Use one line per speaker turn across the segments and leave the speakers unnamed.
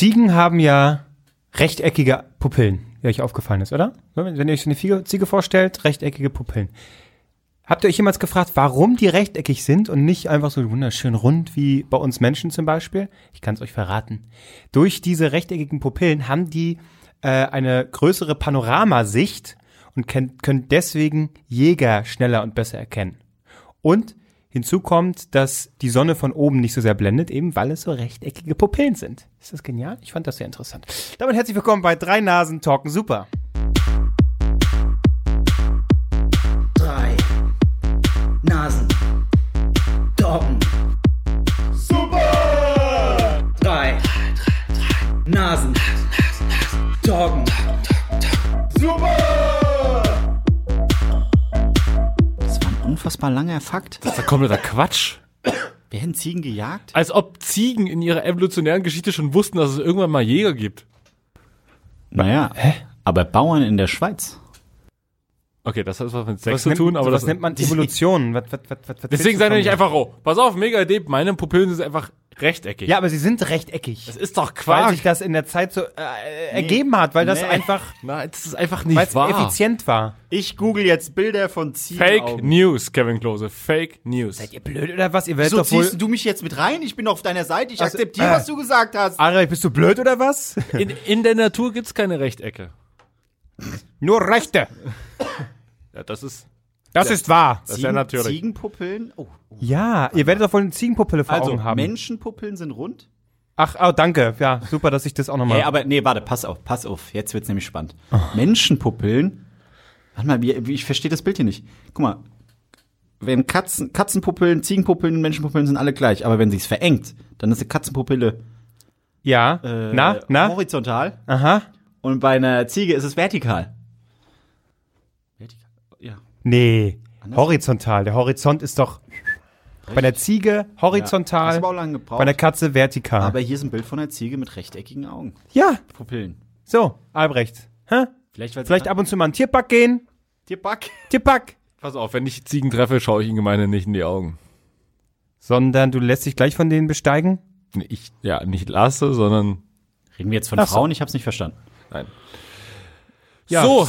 Ziegen haben ja rechteckige Pupillen, wie euch aufgefallen ist, oder? Wenn ihr euch so eine Ziege- vorstellt, rechteckige Pupillen. Habt ihr euch jemals gefragt, warum die rechteckig sind und nicht einfach so wunderschön rund wie bei uns Menschen zum Beispiel? Ich kann es euch verraten. Durch diese rechteckigen Pupillen haben die äh, eine größere Panoramasicht und können deswegen Jäger schneller und besser erkennen. Und hinzu kommt, dass die Sonne von oben nicht so sehr blendet, eben weil es so rechteckige Pupillen sind. Ist das genial? Ich fand das sehr interessant. Damit herzlich willkommen bei Drei Nasen Talken Super.
drei Nasen. Doggen. Super! Drei Nasen.
Unfassbar langer Fakt.
Das ist kompletter Quatsch.
Werden Ziegen gejagt?
Als ob Ziegen in ihrer evolutionären Geschichte schon wussten, dass es irgendwann mal Jäger gibt.
Naja. Hä? Aber Bauern in der Schweiz.
Okay, das hat was mit Sex
Was,
zu
nennt,
tun, aber
was
das,
nennt man Evolution? Was, was, was, was, was
deswegen seid ihr nicht einfach, oh, pass auf, mega Idee, meine Pupillen sind einfach rechteckig.
Ja, aber sie sind rechteckig.
das ist doch
weil
Quark.
sich das in der Zeit so äh, ergeben hat, weil das
Nee.
einfach,
Nein, das ist einfach
weil
nicht
es
wahr.
effizient war.
Ich google jetzt Bilder von Ziegen.
Fake News, Kevin Klose. Fake News.
Seid ihr blöd oder was? Ihr werdet
Wieso
doch wohl...
ziehst du mich jetzt mit rein? Ich bin auf deiner Seite. Ich
Also,
akzeptiere,
äh.
was du gesagt hast.
Ari, bist du blöd oder was?
In, in der Natur gibt's keine Rechtecke.
Nur Rechte.
Ja, das ist,
Das ist wahr.
das ist ja natürlich.
Ziegenpupillen? Oh.
Ja, ihr werdet doch wohl eine Ziegenpupille vor
Also,
Augen haben.
Menschenpupillen sind rund?
Ach, oh, danke. Ja, super, dass ich das auch nochmal...
Hey, aber nee, warte, pass auf, pass auf. Jetzt wird's nämlich spannend. Menschenpupillen? Warte mal, wie, wie, ich verstehe das Bild hier nicht. Guck mal. Wenn Katzen, Katzenpupillen, Ziegenpupillen, Menschenpupillen sind alle gleich, aber wenn sich's verengt, dann ist eine Katzenpupille
ja,
äh,
na, na,
horizontal
aha.
und bei einer Ziege ist es. Vertikal, ja.
Nee, horizontal. Der Horizont ist doch bei der Ziege horizontal,
gebraucht.
bei der Katze vertikal.
aber hier ist ein Bild von einer Ziege mit rechteckigen Augen.
ja,
Pupillen.
so, Albrecht. Hä?
Vielleicht,
Vielleicht ab und zu mal einen Tierpark gehen.
Tierback.
Tierpark.
Pass auf, wenn ich Ziegen treffe, schaue ich ihnen gemeine nicht in die Augen.
Sondern du lässt dich gleich von denen besteigen.
Ich, ja, nicht lasse, sondern,
Reden wir jetzt von
Ach so.
Frauen? Ich hab's nicht verstanden.
nein.
Ja.
So,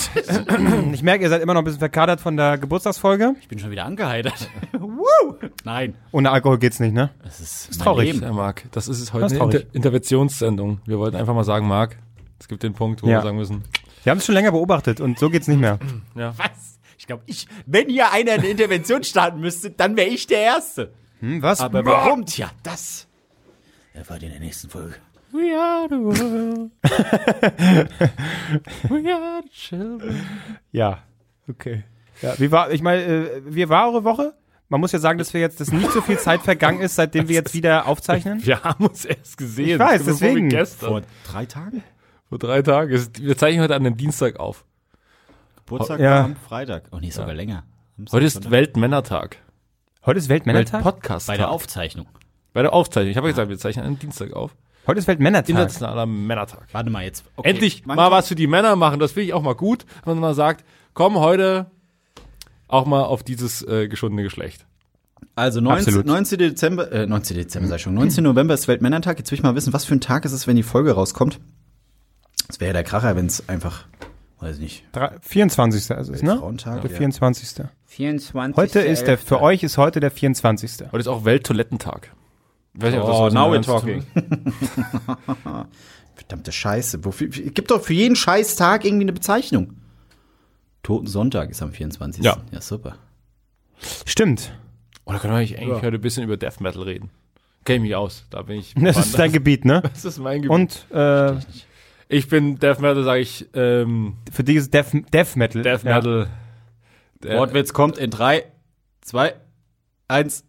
Ich merke, ihr seid immer noch ein bisschen verkadert von der Geburtstagsfolge.
Ich bin schon wieder angeheitert. Nein.
Ohne Alkohol geht's nicht, ne?
Das ist,
Ist traurig.
Leben.
ja, Marc, das ist es heute
Das ist
eine
traurig.
Inter Interventionssendung. Wir wollten einfach mal sagen, Marc, es gibt den Punkt, wo
Ja.
wir sagen müssen,
Wir haben es schon länger beobachtet und so geht's nicht mehr.
ja.
Was? Ich glaube, ich, wenn hier einer eine Intervention starten müsste, dann wäre ich der Erste.
Hm, was?
Aber warum? Tja, das erfahrt ihr in der nächsten Folge.
We are the world. We are the children.
Ja, okay. Ja, wie war, ich meine, äh, wie war eure Woche? Man muss ja sagen, dass wir jetzt, dass nicht so viel Zeit vergangen ist, seitdem wir jetzt wieder aufzeichnen.
Wir haben uns erst gesehen.
Ich weiß, deswegen.
Gestern.
Vor
Vor,
drei Tagen?
drei Tagen. Wir zeichnen heute an einem Dienstag auf.
Geburtstag
Ja.
war am Freitag. Oh nee, sogar länger. Samstag,
Heute ist
Sonntag.
Weltmännertag.
Heute ist Weltmännertag?
Weltpodcast.
bei der Aufzeichnung.
Bei der Aufzeichnung. Ich habe ja gesagt, wir zeichnen an einem Dienstag auf.
Heute ist Weltmännertag.
Internationaler Männertag.
Warte mal jetzt. Okay.
Endlich
Man
mal was für die Männer machen. Das finde ich auch mal gut, wenn man sagt, komm heute auch mal auf dieses äh, geschundene Geschlecht.
Also 19,
Absolut.
19. Dezember, äh, 19. Dezember sag ich schon, 19. November ist Weltmännertag. Jetzt will ich mal wissen, was für ein Tag ist es, wenn die Folge rauskommt. Das wäre ja der Kracher, wenn es einfach, weiß ich nicht,
Drei- 24. ist es, ne?
Frauentag.
Der
ja.
24.
24.
Heute ist der, für euch ist heute der 24.
Heute ist auch Welttoilettentag. Weiß nicht,
oh, now we're talking. Verdammte Scheiße. Wofür, gibt doch für jeden Scheißtag irgendwie eine Bezeichnung. Toten Sonntag ist am 24.
Ja,
ja super.
Stimmt.
Oder können wir eigentlich ja. heute ein bisschen über Death Metal reden? Kenne ich mich aus. Da bin ich.
Das ist dein Gebiet, ne?
Das ist mein Gebiet.
Und äh,
ich bin Death Metal, sage ich. Ähm,
Für dich ist Death, Death Metal.
Death Metal. Ja.
Wortwitz kommt in
3, 2, 1.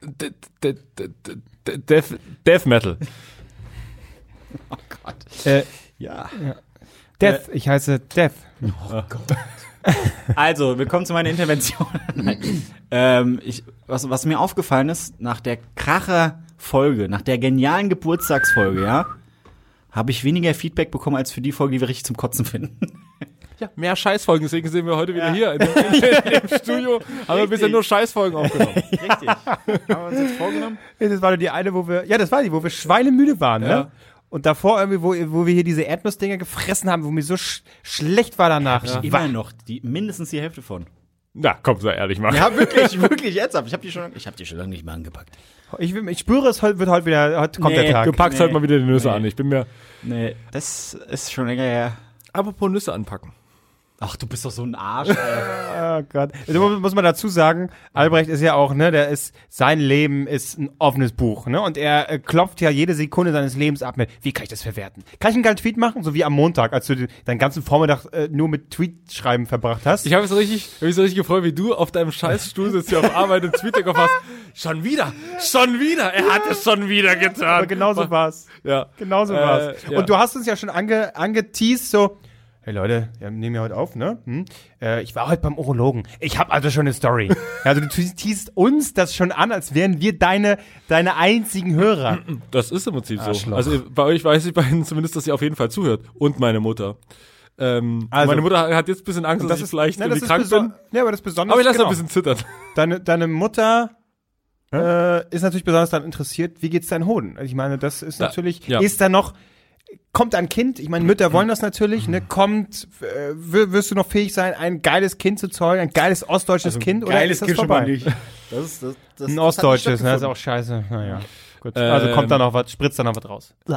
Death, Death Metal.
Äh,
Ja.
Death, ich heiße Death.
Also, willkommen zu meiner Intervention. Ähm, ich, was, was mir aufgefallen ist, nach der Kracher-Folge, nach der genialen Geburtstagsfolge, ja, habe ich weniger Feedback bekommen als für die Folge, die wir richtig zum Kotzen finden.
Ja, mehr Scheißfolgen, deswegen sind wir heute wieder hier in in, im Studio. Haben wir bisher nur Scheißfolgen aufgenommen.
Richtig. Haben wir uns jetzt vorgenommen?
Das war doch die eine, wo wir, ja, das war die, wo wir schweinemüde waren,
Ja.
ne? Und davor irgendwie, wo, wo wir hier diese Erdnussdinger gefressen haben, wo mir so sch schlecht war danach. Ich war-
Immer noch die, mindestens die Hälfte von.
Na, komm, sei ehrlich mal.
Ja, wirklich, wirklich ernsthaft. Ich habe die schon, ich habe die schon lange nicht mehr angepackt.
Ich, ich spüre, es heute- wird heute wieder, heute kommt
Nee,
der Tag.
Du packst
Nee.
halt mal wieder die Nüsse
Nee.
an. Ich bin mir.
Nee, das ist schon länger her.
Apropos Nüsse anpacken.
Ach, du bist doch so ein Arsch. Ey.
Oh Gott. Also mu- muss man dazu sagen, Albrecht ist ja auch, ne, der ist, sein Leben ist ein offenes Buch, ne, und er äh, klopft ja jede Sekunde seines Lebens ab mit, wie kann ich das verwerten? Kann ich einen geilen Tweet machen? So wie am Montag, als du den- deinen ganzen Vormittag äh, nur mit Tweetschreiben verbracht hast.
Ich habe mich so richtig, hab mich so richtig gefreut, wie du auf deinem Scheißstuhl sitzt hier auf Arbeit und Twitter hast. Schon wieder, schon wieder. Er hat es schon wieder getan.
Aber genauso war's.
Ja.
Genauso
Äh,
war's.
ja.
Und du hast uns ja schon ange, angeteased, so, hey Leute, wir nehmen ja heute auf, ne? Hm? Äh, ich war heute beim Urologen. Ich habe also schon eine Story. also du teasst uns das schon an, als wären wir deine, deine einzigen Hörer.
Das ist im Prinzip so.
Arschloch.
Also bei euch weiß ich beiden zumindest, dass ihr auf jeden Fall zuhört. Und meine Mutter. Ähm,
Also-
meine Mutter hat jetzt ein bisschen Angst, dass ich vielleicht
ne,
irgendwie krank
beso-
bin.
Ja, aber das ist besonders.
Aber ich lasse
genau.
ein bisschen zittern.
deine, deine Mutter äh, ist natürlich besonders daran interessiert, wie geht's deinen Hoden? Also ich meine, das ist natürlich,
ja.
ist da noch, kommt ein Kind, ich meine, Mütter wollen das natürlich, ne, kommt, äh, wirst du noch fähig sein, ein geiles Kind zu zeugen, ein geiles ostdeutsches Kind, oder ist das vorbei?
Das ist, das, das,
Ein ostdeutsches, ne, das ist auch scheiße, naja. Gut. Also kommt da noch was, spritzt da noch was raus.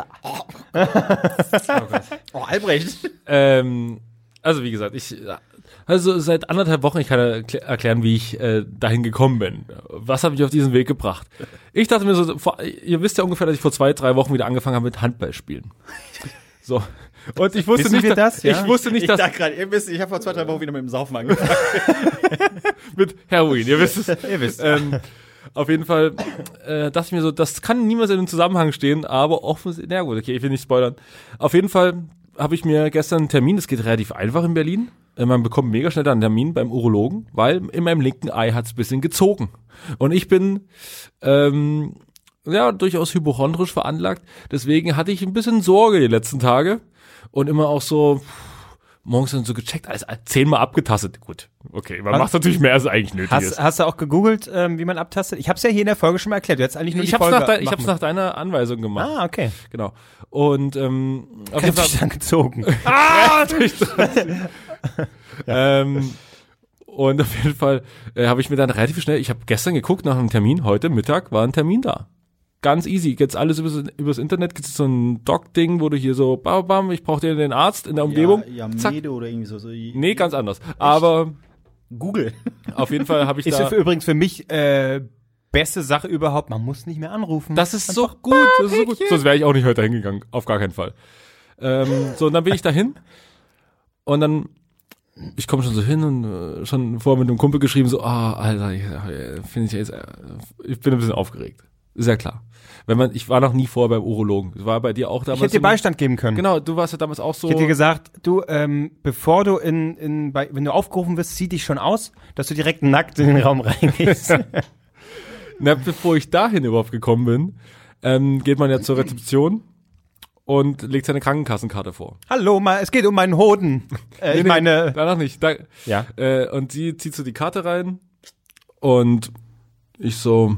Oh, Albrecht.
Ähm, also wie gesagt, ich also seit anderthalb Wochen, ich kann erkl- erklären, wie ich äh, dahin gekommen bin. Was hat mich auf diesen Weg gebracht? Ich dachte mir so, vor, ihr wisst ja ungefähr, dass ich vor zwei, drei Wochen wieder angefangen habe mit Handballspielen. So. Und ich wusste
Wissen
nicht, dass-
das, ja?
ich wusste nicht,
Ich
dass
gerade, ihr wisst, ich habe vor zwei, drei Wochen wieder mit dem Saufen angefangen.
mit Heroin, ihr wisst es.
Ihr wisst.
ähm, auf jeden Fall äh, dachte ich mir so, das kann niemals in einem Zusammenhang stehen, aber offensichtlich, na gut, okay, ich will nicht spoilern. Auf jeden Fall habe ich mir gestern einen Termin, das geht relativ einfach in Berlin. Äh, Man bekommt mega schnell einen Termin beim Urologen, weil in meinem linken Ei hat's ein bisschen gezogen. Und ich bin ähm, ja durchaus hypochondrisch veranlagt. Deswegen hatte ich ein bisschen Sorge die letzten Tage und immer auch so morgens dann so gecheckt, alles zehnmal abgetastet. Gut, okay, man
Hast-
macht natürlich mehr, als eigentlich nötig ist.
Hast, hast du auch gegoogelt, ähm, wie man abtastet? Ich hab's ja hier in der Folge schon mal erklärt. Du hättest eigentlich nur
Ich
die
hab's,
Folge
nach, ich
machen
hab's nach deiner Anweisung gemacht.
Ah, okay.
Genau. Und ähm, auf jeden Fall,
dann gezogen.
ah, durch ähm, und auf jeden Fall äh, habe ich mir dann relativ schnell, ich habe gestern geguckt nach einem Termin, heute Mittag war ein Termin da. Ganz easy, jetzt alles übers, übers Internet, gibt es so ein Doc-Ding, wo du hier so, bam, bam, ich brauche dir den Arzt in der Umgebung.
Ja,
Zack.
Mede oder irgendwie so. so
Nee, ganz anders. Aber
Google.
auf jeden Fall habe ich
Ist
da...
ja für, übrigens für mich äh, beste Sache überhaupt. Man muss nicht mehr anrufen.
Das ist so gut, das ist so gut. Sonst wäre ich auch nicht heute hingegangen, auf gar keinen Fall. Ähm, so, und dann bin ich dahin und dann, ich komme schon so hin und äh, schon vorher mit einem Kumpel geschrieben, so, ah, Alter, ich, äh, finde ich jetzt, äh, ich bin ein bisschen aufgeregt. Ist ja klar. Wenn man, ich war noch nie vorher beim Urologen. Das war bei dir auch damals.
ich hätte dir Beistand geben können.
Genau, du warst ja damals auch so.
Ich hätte dir gesagt, du, ähm, bevor du in, in bei, wenn du aufgerufen wirst, zieh dich schon aus, dass du direkt nackt in den Raum reingehst.
Na, bevor ich dahin überhaupt gekommen bin, ähm, geht man ja zur Rezeption und legt seine Krankenkassenkarte vor.
Hallo, es geht um meinen Hoden. Äh, ich
Nee, nee,
meine,
danach nicht. Da,
ja.
Äh, und sie zieht so die Karte rein und ich so,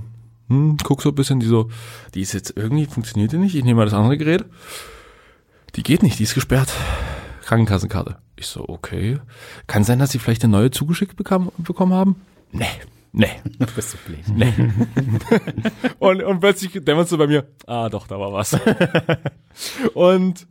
hm, guck so ein bisschen, die so, die ist jetzt irgendwie, funktioniert die nicht, ich nehme mal das andere Gerät. Die geht nicht, die ist gesperrt. Krankenkassenkarte. Ich so, okay. Kann sein, dass sie vielleicht eine neue zugeschickt bekam, bekommen haben? Nee, nee,
Du bist so blöd.
nee. und, und plötzlich dämmert so bei mir, ah doch, da war was. und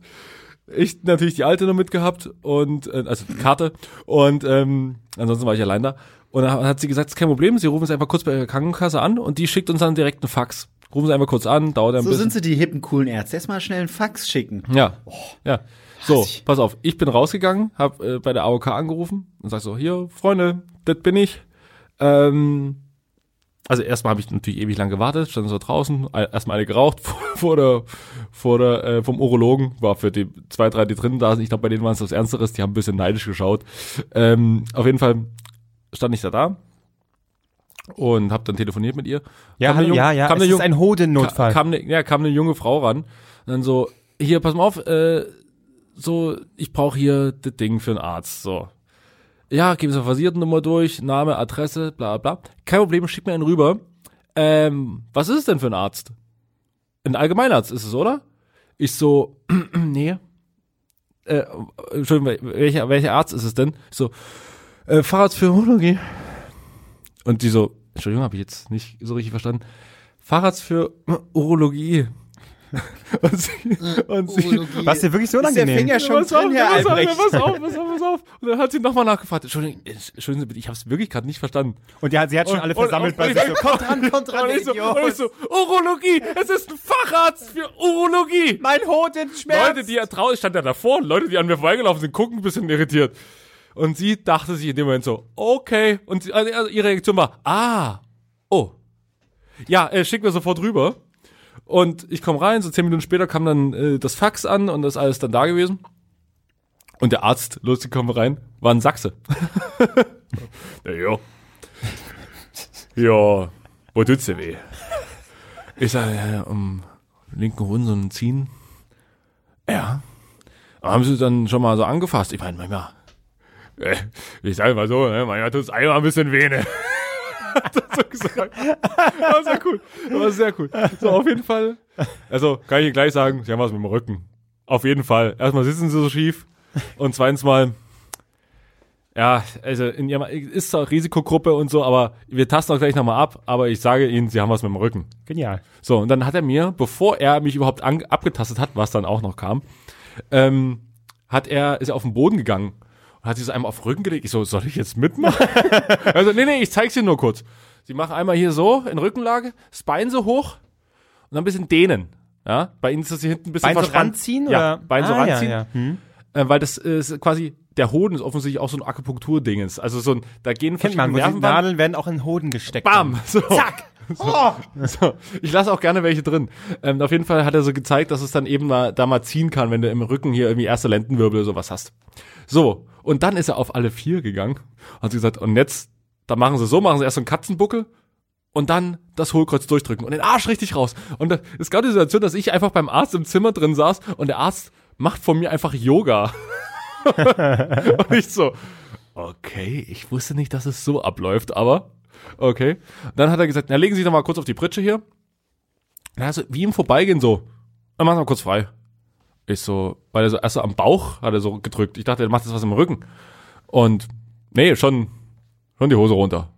ich natürlich die alte noch mitgehabt und äh, also die Karte und ähm, ansonsten war ich allein da und dann hat sie gesagt, ist kein Problem, Sie rufen es einfach kurz bei Ihrer Krankenkasse an und die schickt uns dann direkt einen Fax. Rufen Sie einfach kurz an, dauert ein
So
bisschen.
sind sie die hippen, coolen Ärzte. Erstmal schnell einen Fax schicken.
Ja, ja. So, pass auf, ich bin rausgegangen, hab äh, bei der AOK angerufen und sag so, hier, Freunde, das bin ich. Ähm, also erstmal habe ich natürlich ewig lang gewartet, stand so draußen, erstmal eine geraucht vor, vor der, vor der, äh, vom Urologen, war für die zwei, drei, die drinnen da sind, ich glaube, bei denen waren es was Ernsteres, die haben ein bisschen neidisch geschaut. Ähm, auf jeden Fall stand ich da da und habe dann telefoniert mit ihr.
Ja,
Kam
hallo,
Jung-
ja, ja,
kam
es ist ein Hodennotfall.
Ka- Kam ne, ja, kam eine junge Frau ran und dann so, hier, pass mal auf, äh, so, ich brauche hier das Ding für einen Arzt, so. Ja, geben Sie eine Versiertennummer durch, Name, Adresse, bla bla. Kein Problem, schick mir einen rüber. Ähm, was ist es denn für ein Arzt? Ein Allgemeinarzt ist es, oder? Ich so, nee. Äh, Entschuldigung, welcher, welcher Arzt ist es denn? Ich so, äh, Facharzt für Urologie. Und die so, Entschuldigung, habe ich jetzt nicht so richtig verstanden. Facharzt für Urologie. und sie, und sie,
Was dir wirklich so unangenehm?
Finger schon
pass auf,
drin, Herr
pass auf, pass auf, pass auf, pass auf. Und dann hat sie nochmal nachgefragt. Entschuldigung, Entschuldigen Sie bitte, ich habe es wirklich gerade nicht verstanden.
Und ja, sie hat schon alle versammelt bei
und,
sich. So,
Kommt dran, kommt dran,
und
der
ich, so, und ich so, Urologie, es ist ein Facharzt für Urologie.
mein Hoden schmerzt.
Leute, die ja ich stand ja davor, und Leute, die an mir vorbeigelaufen sind, gucken ein bisschen irritiert. Und sie dachte sich in dem Moment so, okay. Und sie, also ihre Reaktion war, ah, oh. Ja, äh, schick mir sofort rüber. Und ich komme rein, so zehn Minuten später kam dann äh, das Fax an und das ist alles dann da gewesen. Und der Arzt, lustig, kommen rein, war ein Sachse. ja, ja. Ja, wo tut's dir weh? Ich sage, ja, um linken Hoden so ein Ziehen. Ja. Haben sie dann schon mal so angefasst? Ich meine, manchmal, ich sage mal so, ne, manchmal tut's einmal ein bisschen weh, ne? Hat er so gesagt. War sehr cool. War sehr cool. So, auf jeden Fall. Also, kann ich Ihnen gleich sagen, Sie haben was mit dem Rücken. Auf jeden Fall. Erstmal sitzen Sie so schief. Und zweitens mal, ja, also in ihrem, ist zwar Risikogruppe und so, aber wir tasten auch gleich nochmal ab, aber ich sage Ihnen, Sie haben was mit dem Rücken.
Genial.
So, und dann hat er mir, bevor er mich überhaupt an, abgetastet hat, was dann auch noch kam, ähm, hat er, ist er auf den Boden gegangen und hat sich so einmal auf den Rücken gelegt. Ich so, soll ich jetzt mitmachen? also, nee, nee, ich zeig's dir nur kurz. Sie machen einmal hier so, in Rückenlage, das Bein so hoch und dann ein bisschen dehnen. Ja, bei Ihnen ist das hier hinten ein bisschen
Bein so
verspannt.
ranziehen?
Ja,
oder?
Bein so
Ah,
ranziehen.
Ja, ja. Hm.
Äh, weil das ist quasi, der Hoden ist offensichtlich auch so ein Akupunkturdingens. Also so ein, da gehen
Kennt man, wo die
Nervenbahnen-
Nadeln werden auch in den Hoden gesteckt.
Bam! So. Zack!
Oh.
So. Ich lasse auch gerne welche drin. Ähm, auf jeden Fall hat er so gezeigt, dass es dann eben mal, da mal ziehen kann, wenn du im Rücken hier irgendwie erste Lendenwirbel oder sowas hast. So. Und dann ist er auf alle vier gegangen. Hat sie gesagt, und jetzt, da machen sie so, machen sie erst so einen Katzenbuckel und dann das Hohlkreuz durchdrücken und den Arsch richtig raus. Und da- es gab die Situation, dass ich einfach beim Arzt im Zimmer drin saß und der Arzt macht von mir einfach Yoga. und ich so, okay, ich wusste nicht, dass es so abläuft, aber okay. Dann hat er gesagt, na, legen Sie sich doch mal kurz auf die Pritsche hier. Dann hat er so, wie im Vorbeigehen so, dann machen Sie mal kurz frei. Ich so, weil er so erst so am Bauch hat er so gedrückt. Ich dachte, er macht jetzt was im Rücken. Und nee, schon, schon die Hose runter.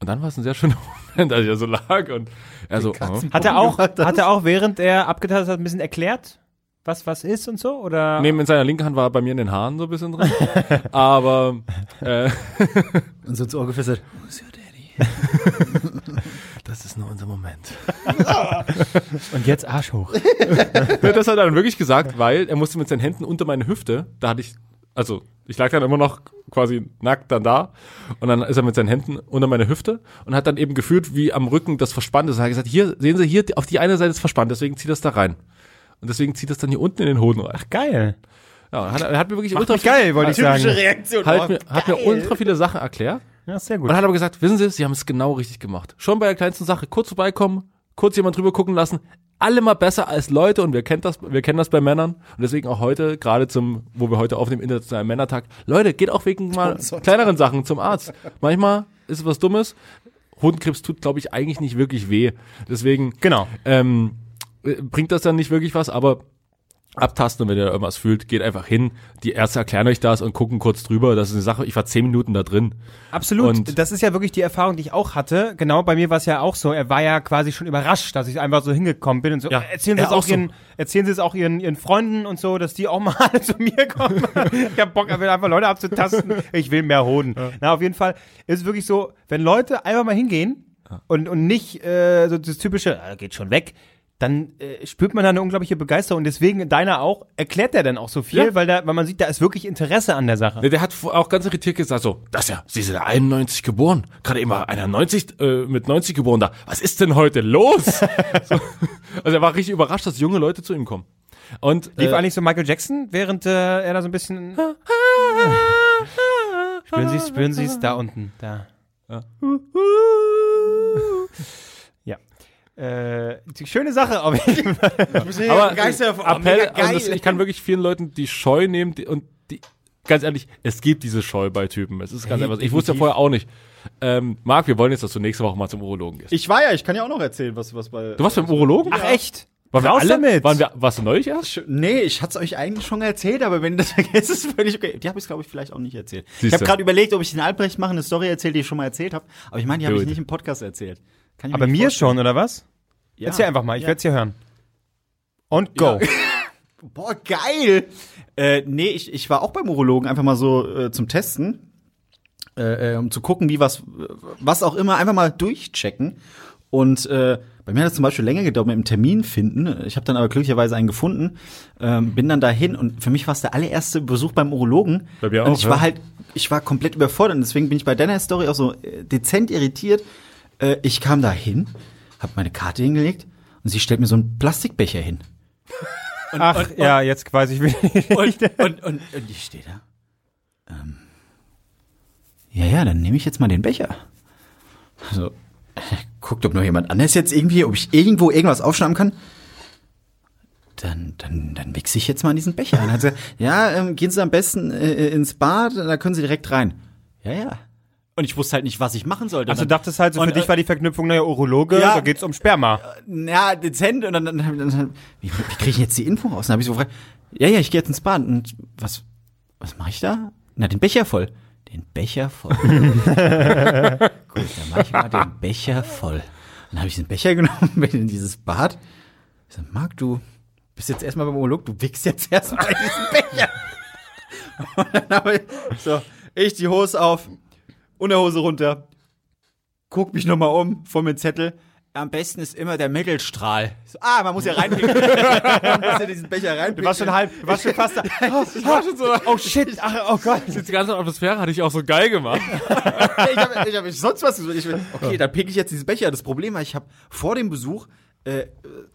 Und dann war es ein sehr schöner Moment, als ich da so lag und er so, oh.
Hat er auch, hat er auch, während er abgetastet hat, ein bisschen erklärt, was was ist und so? Oder?
Neben in seiner linken Hand war er bei mir in den Haaren so ein bisschen drin. Aber äh,
Und so ins Ohr geflüstert.
das ist nur unser Moment.
Und jetzt Arsch hoch.
Das hat er dann wirklich gesagt, weil er musste mit seinen Händen unter meine Hüfte, da hatte ich, also ich lag dann immer noch quasi nackt dann da und dann ist er mit seinen Händen unter meine Hüfte und hat dann eben gefühlt, wie am Rücken das verspannt ist. Und er hat gesagt, hier, sehen Sie, hier auf die eine Seite ist verspannt, deswegen zieht das da rein. Und deswegen zieht das dann hier unten in den Hoden rein.
Geil.
Ja, hat, er hat mir wirklich
Macht
ultra
mich geil, wollte ich sagen.
Reaktion.
Hat
oh,
mir, hat mir
geil.
ultra viele Sachen erklärt.
Ja, sehr gut.
Und hat aber gesagt, wissen Sie, Sie haben es genau richtig gemacht. Schon bei der kleinsten Sache, kurz vorbeikommen, kurz jemand drüber gucken lassen. Alle mal besser als Leute und wir kennen das, wir kennen das bei Männern. Und deswegen auch heute, gerade zum, wo wir heute aufnehmen, Internationalen Männertag. Leute, geht auch wegen mal kleineren Sachen zum Arzt. Manchmal ist es was Dummes. Hodenkrebs tut, glaube ich, eigentlich nicht wirklich weh. Deswegen,
Genau.
ähm, äh, bringt das dann nicht wirklich was, aber abtasten und wenn ihr irgendwas fühlt, geht einfach hin. Die Ärzte erklären euch das und gucken kurz drüber. Das ist eine Sache, ich war zehn Minuten da drin.
Absolut.
Und-
das ist ja wirklich die Erfahrung, die ich auch hatte. Genau, bei mir war es ja auch so. Er war ja quasi schon überrascht, dass ich einfach so hingekommen bin und so.
Ja,
erzählen Sie es auch,
so.
ihren, erzählen Sie es auch ihren, ihren Freunden und so, dass die auch mal zu mir kommen. ich hab Bock, einfach Leute abzutasten. Ich will mehr Hoden. Na, auf jeden Fall ist es wirklich so, wenn Leute einfach mal hingehen und, und nicht äh, so das typische, ah, geht schon weg, dann äh, spürt man da eine unglaubliche Begeisterung. Deswegen, deiner auch, erklärt er dann auch so viel,
Ja.
weil, da, weil man sieht, da ist wirklich Interesse an der Sache.
Der, der hat auch ganz irritiert gesagt, so, das ja, Sie sind ja 91 geboren. Gerade eben war einer 90, äh, mit 90 geboren da. Was ist denn heute los? so, also er war richtig überrascht, dass junge Leute zu ihm kommen. Und
Lief
äh,
eigentlich so Michael Jackson, während äh, er da so ein bisschen. spüren Sie es, spüren Sie es da unten, da. Ja. Äh, die schöne Sache,
aber
begeistert
äh,
davon. Oh,
Appell, das, ich kann wirklich vielen Leuten die Scheu nehmen die, und die, ganz ehrlich, es gibt diese Scheu bei Typen. Es ist ganz einfach. Ich wusste ja vorher auch nicht. Ähm, Marc, wir wollen jetzt, dass du nächste Woche mal zum Urologen gehst.
Ich war ja, ich kann ja auch noch erzählen, was, was bei.
du warst beim Urologen?
Ach, echt?
Waren wir
Raus
alle?
damit!
Waren wir, warst du neulich erst?
Nee, ich hatte es euch eigentlich schon erzählt, aber wenn ihr das vergesst, ist es völlig okay. Die habe ich, glaube ich, vielleicht auch nicht erzählt. ich
Siehste.
habe gerade überlegt, ob ich den Albrecht mache, eine Story erzählt, die ich schon mal erzählt habe. Aber ich meine, die habe ich nicht im Podcast erzählt. Kann ich
Aber mir
vorstellen.
schon, oder was?
Ja.
Erzähl einfach mal, ich
Ja.
werde es hier hören. Und go.
Boah, geil! Äh, nee, ich, ich war auch beim Urologen einfach mal so äh, zum Testen, äh, äh, um zu gucken, wie was, was auch immer, einfach mal durchchecken. Und äh, bei mir hat es zum Beispiel länger gedauert mit dem Termin finden. Ich habe dann aber glücklicherweise einen gefunden, ähm, bin dann dahin und für mich war es der allererste Besuch beim Urologen.
Bei mir
und
auch,
ich
ja.
war halt, ich war komplett überfordert und deswegen bin ich bei deiner Story auch so äh, dezent irritiert. Äh, ich kam da hin, habe meine Karte hingelegt und sie stellt mir so einen Plastikbecher hin.
Ach, ja, jetzt weiß ich, wie.
Und, und, und, und ich stehe da. Ähm, ja, ja, dann nehme ich jetzt mal den Becher. Also, äh, guckt, ob noch jemand anders jetzt irgendwie, ob ich irgendwo irgendwas aufschnappen kann. Dann, dann, dann wichse ich jetzt mal in diesen Becher. Und dann hat sie gesagt, ja, ähm, gehen Sie am besten äh, ins Bad, da können Sie direkt rein. Ja, ja. Und ich wusste halt nicht, was ich machen sollte.
Also du dachtest halt so, für
Und,
dich
äh,
war die Verknüpfung, naja, Urologe,
Ja.
da geht's um Sperma.
ja, dezent und dann, dann, dann, dann wie, wie kriege ich jetzt die Info raus? Dann habe ich so gefragt, ja, ja, ich gehe jetzt ins Bad und was, was mache ich da? Na, den Becher voll. Den Becher voll. Gut, dann mache ich mal den Becher voll. Dann habe ich den Becher genommen, bin in dieses Bad. Ich sag, Marc, du bist jetzt erstmal beim Urolog, du wickst jetzt erstmal diesen Becher. Und dann habe ich so, ich die Hose auf, Unterhose runter, guck mich nochmal um, vor mir einen Zettel. Am besten ist immer der Mittelstrahl. So, ah, man muss ja reinpicken. man muss ja diesen Becher reinpicken.
Du warst schon halb, du warst schon fast da.
Ich war schon so,
Oh shit, ach, oh Gott.
die ganze Atmosphäre hatte ich auch so geil gemacht.
ich habe ich hab sonst was gesucht. Ich bin, okay, dann pick ich jetzt diesen Becher. Das Problem war, ich habe vor dem Besuch äh,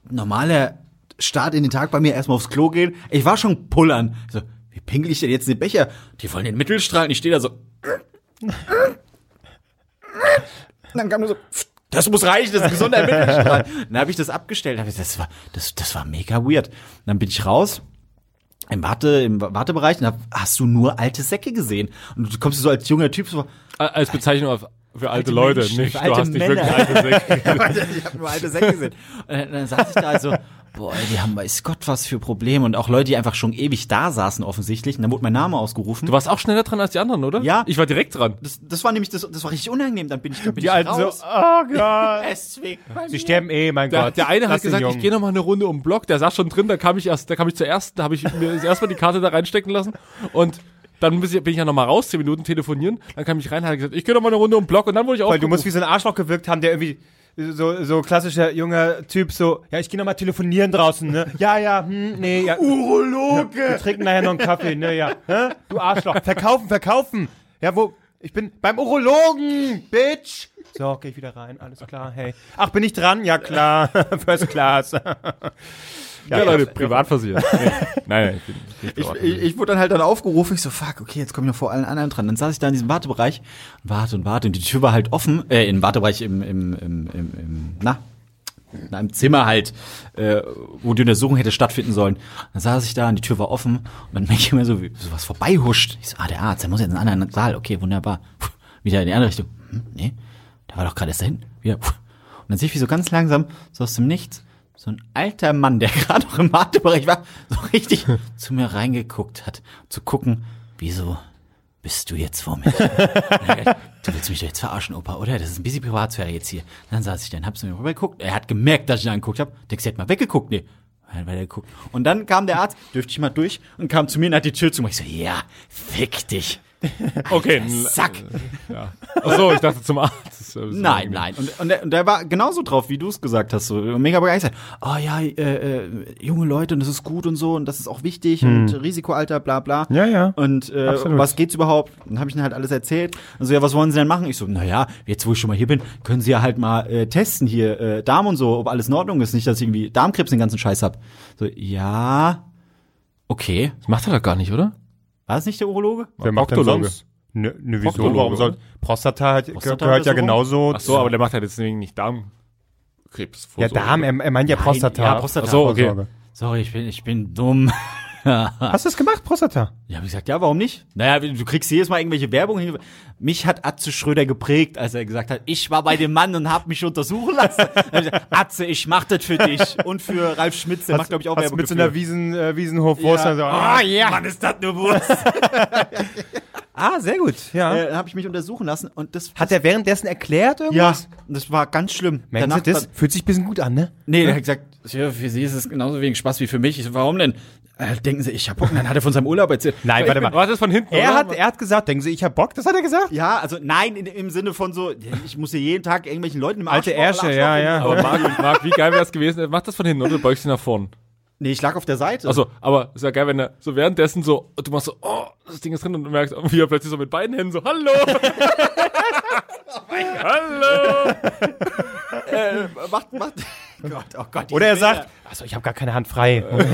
normaler Start in den Tag bei mir erstmal aufs Klo gehen. Ich war schon pullern. So, wie pinkel ich denn jetzt den Becher? Die wollen den Mittelstrahl. Und ich stehe da so. Und dann kam nur so. Das muss reichen, das ist ein gesunder. Dann habe ich das abgestellt. Hab ich, das war, das, das war mega weird. Und dann bin ich raus im Warte, im Wartebereich und hab, hast du nur alte Säcke gesehen. Und du kommst so als junger Typ so,
Als Bezeichnung auf, für alte,
Alte
Leute,
Menschen,
nicht.
für
Du
alte
hast nicht
Männer.
wirklich alte Säcke.
ich habe nur alte Säcke gesehen. Und dann, dann saß ich da also, boah, die haben weiß Gott was für Probleme und auch Leute, die einfach schon ewig da saßen offensichtlich. Und dann wurde mein Name ausgerufen.
Du warst auch schneller dran als die anderen, oder?
Ja.
Ich war direkt dran.
das, das war nämlich das, das war richtig unangenehm. Dann bin ich, dann bin
Die
ich
Alten so,
raus.
oh Gott.
Es zwickt bei
Sie
mir.
sterben eh, mein
Der,
Gott.
der eine hat
Lass den
gesagt, ich gehe noch mal eine Runde um den Block. Der saß schon drin, da kam ich erst, da kam ich zuerst, da habe ich mir erstmal die Karte da reinstecken lassen und dann bin ich ja noch mal raus, zehn Minuten telefonieren. Dann kam ich rein, hat gesagt, ich gehe noch mal eine Runde um den Block und dann wurde ich
Weil du musst wie so ein Arschloch gewirkt haben, der irgendwie so, so klassischer junger Typ, so, ja, ich gehe nochmal telefonieren draußen, ne? Ja, ja, hm, nee, ja. Urologe! Wir trinken nachher noch einen Kaffee, ne, ja. Hä? Du Arschloch. Verkaufen, verkaufen! Ja, wo? Ich bin beim Urologen, Bitch! So, geh ich wieder rein, alles klar, hey. Ach, bin ich dran? Ja, klar. First Class.
ja, Leute, privat versichert. Nee. Nein, nein, ich bin
Ich, ich, ich wurde dann halt dann aufgerufen. Ich so, fuck, okay, jetzt komme ich noch vor allen anderen dran. Dann saß ich da in diesem Wartebereich und warte und warte. Und die Tür war halt offen. Äh, im Wartebereich im, im, im, im, im na, in einem Zimmer halt, äh, wo die Untersuchung hätte stattfinden sollen. Dann saß ich da und die Tür war offen. Und dann merke ich immer so, wie so was vorbeihuscht. Ich so, ah, der Arzt, der muss jetzt in einen anderen Saal. Okay, wunderbar. Puh, wieder in die andere Richtung. Hm, nee, der war doch gerade erst dahin. Wieder. Puh. Und dann sehe ich, wie so ganz langsam, so aus dem Nichts, so ein alter Mann, der gerade noch im Wartebereich war, so richtig zu mir reingeguckt hat, zu gucken, wieso bist du jetzt vor mir? du willst mich doch jetzt verarschen, Opa, oder? Das ist ein bisschen Privatsphäre jetzt hier. Dann saß ich da und hab zu mir rübergeguckt. Er hat gemerkt, dass ich ihn angeguckt habe. Der hat mal weggeguckt. Nee. Hat weiter geguckt. Und dann kam der Arzt, dürfte ich mal durch, und kam zu mir und hat die Tür zugemacht. Ich so, ja, fick dich.
Okay, n-
Sack.
ja. Ach so, ich dachte zum Arzt.
Nein, nein. Und, und, der, und der war genauso drauf, wie du es gesagt hast. So mega begeistert. Oh ja, äh, äh, junge Leute und das ist gut und so und das ist auch wichtig und Risikoalter, bla bla.
Ja, ja.
Und äh,
Absolut.
was geht's überhaupt? Dann habe ich ihnen halt alles erzählt. Und so, ja, was wollen sie denn machen? Ich so, naja, jetzt wo ich schon mal hier bin, können sie ja halt mal äh, testen hier, äh, Darm und so, ob alles in Ordnung ist. Nicht, dass ich irgendwie Darmkrebs den ganzen Scheiß hab. So, ja, okay.
Das macht er doch gar nicht, oder?
War das nicht der Urologe?
Wer macht denn
Proktologe.
sonst? Ne, ne, wieso?
Proktologe,
Warum soll? Prostata halt,
Prostata
gehört ja genauso.
Ach so, aber der macht halt deswegen nicht Darmkrebs.
ja, Darm, er, er meint ja Prostata.
Ja, Prostata.
Ach so, okay.
Sorry, ich bin, ich bin dumm.
Hast du es gemacht, Prostata?
Ja, hab ich gesagt, ja, warum nicht? Naja, du kriegst jedes Mal irgendwelche Werbung. hinge- Mich hat Atze Schröder geprägt, als er gesagt hat, ich war bei dem Mann und hab mich untersuchen lassen. Atze, ich mach das für dich. Und für Ralf Schmitz, der macht, glaube ich, auch
Hast
Werbung
mit so einer Wiesen, äh, Wiesenhof-Wurst so, ah, ja.
Mann, ist das eine Wurst.
Ah, sehr gut, ja.
äh, habe ich mich untersuchen lassen und das
Hat er währenddessen erklärt
ja,
irgendwas?
das war ganz schlimm.
Merken Sie das? Fühlt sich ein bisschen gut an, ne?
Nee, der hat gesagt, ja, für Sie ist es genauso wegen Spaß wie für mich. Ich so, warum denn? Äh, denken Sie, ich hab Bock. Dann hat er von seinem Urlaub erzählt.
Nein, warte mal.
War das von hinten?
Er hat, er hat gesagt, denken Sie, ich hab Bock, das hat er gesagt?
Ja, also nein, in, im Sinne von so, ich muss hier jeden Tag irgendwelchen Leuten im
Alte
Arsch-
Ärsche, ja, ja.
Aber Marc, Marc, wie geil wäre es gewesen? Mach das von hinten oder du beugst dich nach vorn.
Nee, ich lag auf der Seite.
Also, aber ist ja geil, wenn er so währenddessen so, du machst so, oh, das Ding ist drin und du merkst, wie er plötzlich so mit beiden Händen so, hallo! hallo!
Äh, macht, macht. Gott, oh Gott.
Oder er sagt, also ich habe gar keine Hand frei.
Ja.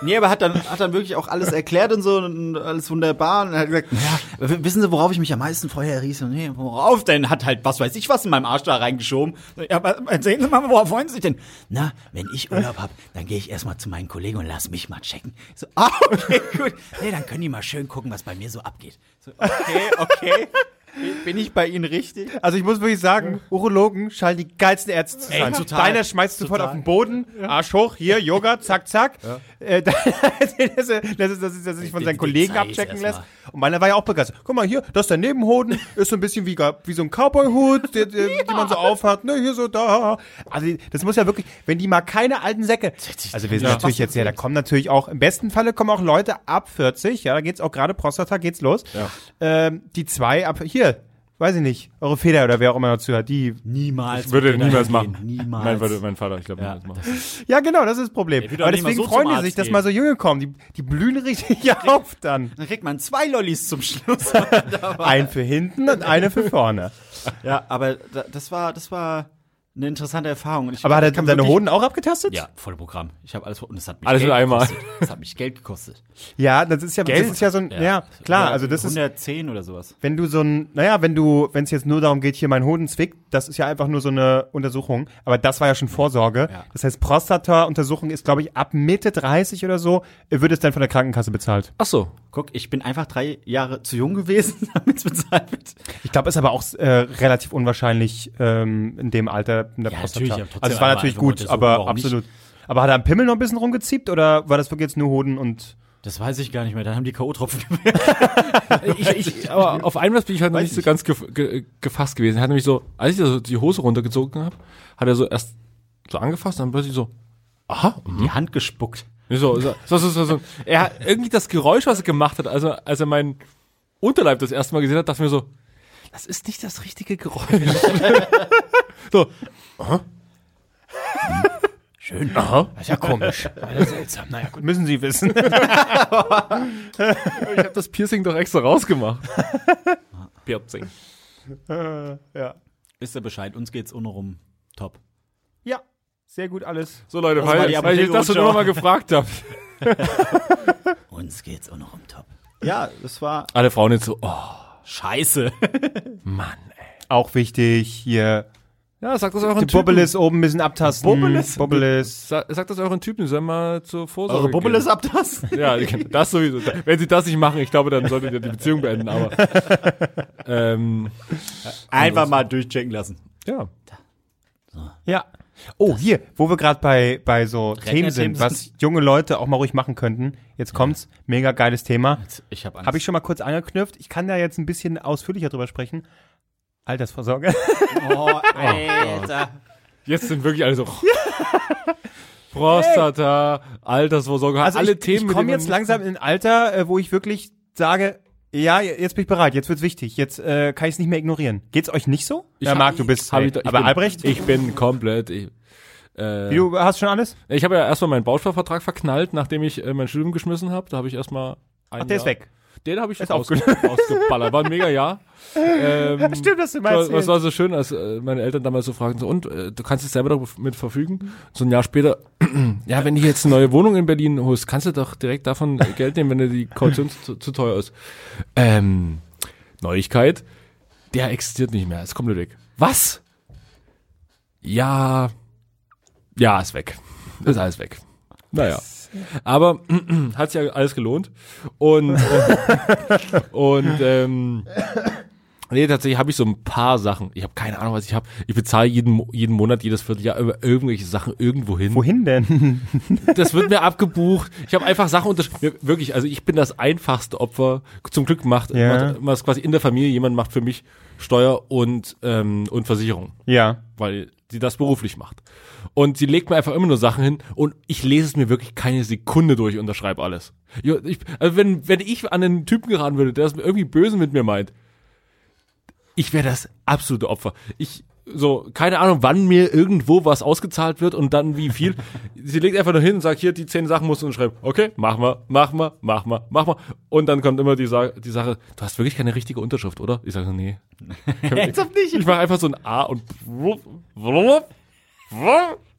Nee, aber hat dann, hat dann wirklich auch alles erklärt und so und alles wunderbar. Und er hat gesagt, ja, wissen Sie, worauf ich mich am meisten freue, Herr Ries? Und nee, worauf denn? Hat halt, was weiß ich, was in meinem Arsch da reingeschoben. Ja, aber erzählen Sie mal, worauf freuen Sie sich denn? Na, wenn ich Urlaub hab, dann gehe ich erstmal zu meinen Kollegen und lass mich mal checken. So, ah, okay, gut. Nee, dann können die mal schön gucken, was bei mir so abgeht. So, okay, okay. Bin ich bei Ihnen richtig?
Also ich muss wirklich sagen, Urologen scheinen die geilsten Ärzte zu sein.
total.
Deiner schmeißt sofort auf den Boden, Arsch hoch, hier, Yoga, zack, zack. Äh, das, das ist, dass er sich von seinen Kollegen abchecken lässt. Und meiner war ja auch begeistert. Guck mal hier, das ist der Nebenhoden, ist so ein bisschen wie, wie so ein Cowboy-Hut, der, die man so aufhat. Ne, hier so da. Also das muss ja wirklich, wenn die mal keine alten Säcke. Also wir sind
Ja.
natürlich jetzt ja, da kommen natürlich auch, im besten Falle kommen auch Leute ab 40, ja, da geht's auch gerade Prostata geht's los. Ähm, die zwei ab, hier, weiß ich nicht, eure Feder oder wer auch immer dazu hat, die
Niemals.
Ich würde niemals machen.
Niemals.
Mein, Vater- mein Vater, ich glaube,
Ja,
niemals machen.
Ja, genau, das ist das Problem.
Doch
Aber deswegen
so
freuen die sich, dass mal so Junge kommen. Die, die blühen richtig auf dann.
Dann kriegt man zwei Lollis zum Schluss.
Ein für hinten und eine für vorne.
ja, aber da, das war, das war eine interessante Erfahrung. Ich
Aber hat er deine
wirklich-
Hoden auch abgetastet?
Ja, volle Programm. Ich habe alles und es hat mich
Alles
Geld
einmal.
gekostet. Das hat mich Geld gekostet.
Ja, das ist ja, das ist ja so ein, ja, klar, also das ist,
110 oder sowas.
wenn du so ein, naja, wenn du, wenn es jetzt nur darum geht, hier mein Hoden zwickt, das ist ja einfach nur so eine Untersuchung. Aber das war ja schon Vorsorge.
Ja.
Das heißt, Prostata-Untersuchung ist, glaube ich, ab Mitte 30 oder so, wird es dann von der Krankenkasse bezahlt.
Ach so.
Guck, ich bin einfach drei Jahre zu jung gewesen, damit es bezahlt wird.
Ich glaube, ist aber auch äh, relativ unwahrscheinlich ähm, in dem Alter in der
Ja,
Prostata.
natürlich, aber trotzdem
also es war natürlich
mal
gut,
untersuchen,
aber
warum nicht?
absolut. Aber hat er am Pimmel noch ein bisschen rumgeziebt oder war das wirklich jetzt nur Hoden und
Das weiß ich gar nicht mehr. Dann haben die K.O.-Tropfen gewählt.
aber auf einmal bin ich halt noch nicht so ganz gef ge gefasst gewesen. Er hat nämlich so, als ich so die Hose runtergezogen habe, hat er so erst so angefasst, dann plötzlich so, aha, mhm.
Die Hand gespuckt.
so, so, so, so, so, so. Er hat irgendwie das Geräusch, was er gemacht hat, also als er meinen Unterleib das erste Mal gesehen hat, dachte ich mir so, das ist nicht das richtige Geräusch. so,
Schön.
aha.
Das ist ja komisch. Das ist seltsam. Naja, gut, müssen Sie wissen.
Ich habe das Piercing doch extra rausgemacht. Piercing.
ja.
Wisst ihr Bescheid? Uns geht's ohne rum. Top.
ja, sehr gut alles.
So Leute,
Das
weil, weil ich das schon
Apotheke
immer mal gefragt habe.
Uns geht's ohne rum. Top. Ja, das war
Alle Frauen jetzt so, oh,
scheiße.
Mann.
Auch wichtig, hier
Ja, sagt das euren
die
Typen.
Bubbelis oben ein bisschen abtasten.
Bubbelis?
Bubbelis.
Sa sagt das euren Typen, die sollen mal zur Vorsorge
Eure Bubbel
gehen.
ist ab das.
Ja, das sowieso. Wenn sie das nicht machen, ich glaube, dann solltet ihr die Beziehung beenden, aber ähm,
Einfach mal durchchecken lassen.
ja.
Ja. Oh, hier, wo wir gerade bei, bei so Themen sind, was junge Leute auch mal ruhig machen könnten. Jetzt kommt's, mega geiles Thema.
Ich habe.
Habe ich schon mal kurz angeknüpft. Ich kann da jetzt ein bisschen ausführlicher drüber sprechen. Altersvorsorge.
Oh, Alter.
Jetzt sind wirklich alle so Prostata, Altersvorsorge,
Also
alle
ich,
Themen.
ich komme jetzt langsam in ein Alter, äh, wo ich wirklich sage, ja, jetzt bin ich bereit, jetzt wird's wichtig, jetzt äh, kann ich es nicht mehr ignorieren. Geht's euch nicht so?
Ich
ja, Marc, du bist,
ich doch-
aber
bin,
Albrecht,
Ich bin komplett. Ich, äh,
du hast schon alles?
ich habe ja erstmal meinen Bausparvertrag verknallt, nachdem ich äh, mein Studium geschmissen habe. Da habe ich erstmal.
Ach, der ist weg.
Den habe ich
Ist
raus, rausgeballert. War ein mega Jahr. Ähm,
Stimmt, dass du mal
Was, war so schön, als äh, meine Eltern damals so fragten, so, und, äh, du kannst jetzt selber damit verfügen? So ein Jahr später, ja, wenn du jetzt eine neue Wohnung in Berlin holst, kannst du doch direkt davon Geld nehmen, wenn dir die Kaution zu, zu teuer ist. Ähm, Neuigkeit, der existiert nicht mehr, ist komplett weg. Was? Ja, ja, ist weg. Ist alles weg. Naja. Aber hat sich ja alles gelohnt. Und, äh, und ähm, nee, tatsächlich habe ich so ein paar Sachen. Ich habe keine Ahnung, was ich habe. Ich bezahle jeden, jeden Monat, jedes Vierteljahr über irgendwelche Sachen irgendwo hin.
Wohin denn?
Das wird mir abgebucht. Ich habe einfach Sachen unterschrieben. Wirklich, also ich bin das einfachste Opfer. Zum Glück macht
Ja.
macht- macht quasi in der Familie jemand macht für mich Steuer und ähm, und Versicherung,
ja.
weil sie das beruflich macht. Und sie legt mir einfach immer nur Sachen hin und ich lese es mir wirklich keine Sekunde durch und unterschreibe alles. Ich, also wenn wenn ich an einen Typen geraten würde, der es irgendwie böse mit mir meint, ich wäre das absolute Opfer. Ich so, keine Ahnung, wann mir irgendwo was ausgezahlt wird und dann wie viel. Sie legt einfach nur hin und sagt, hier, die zehn Sachen musst du unterschreiben. Okay, mach mal, mach mal, mach mal, mach mal. Und dann kommt immer die, Sa die Sache, du hast wirklich keine richtige Unterschrift, oder? Ich sage so, nee.
Ernsthaft nicht?
Ich mache einfach so ein A und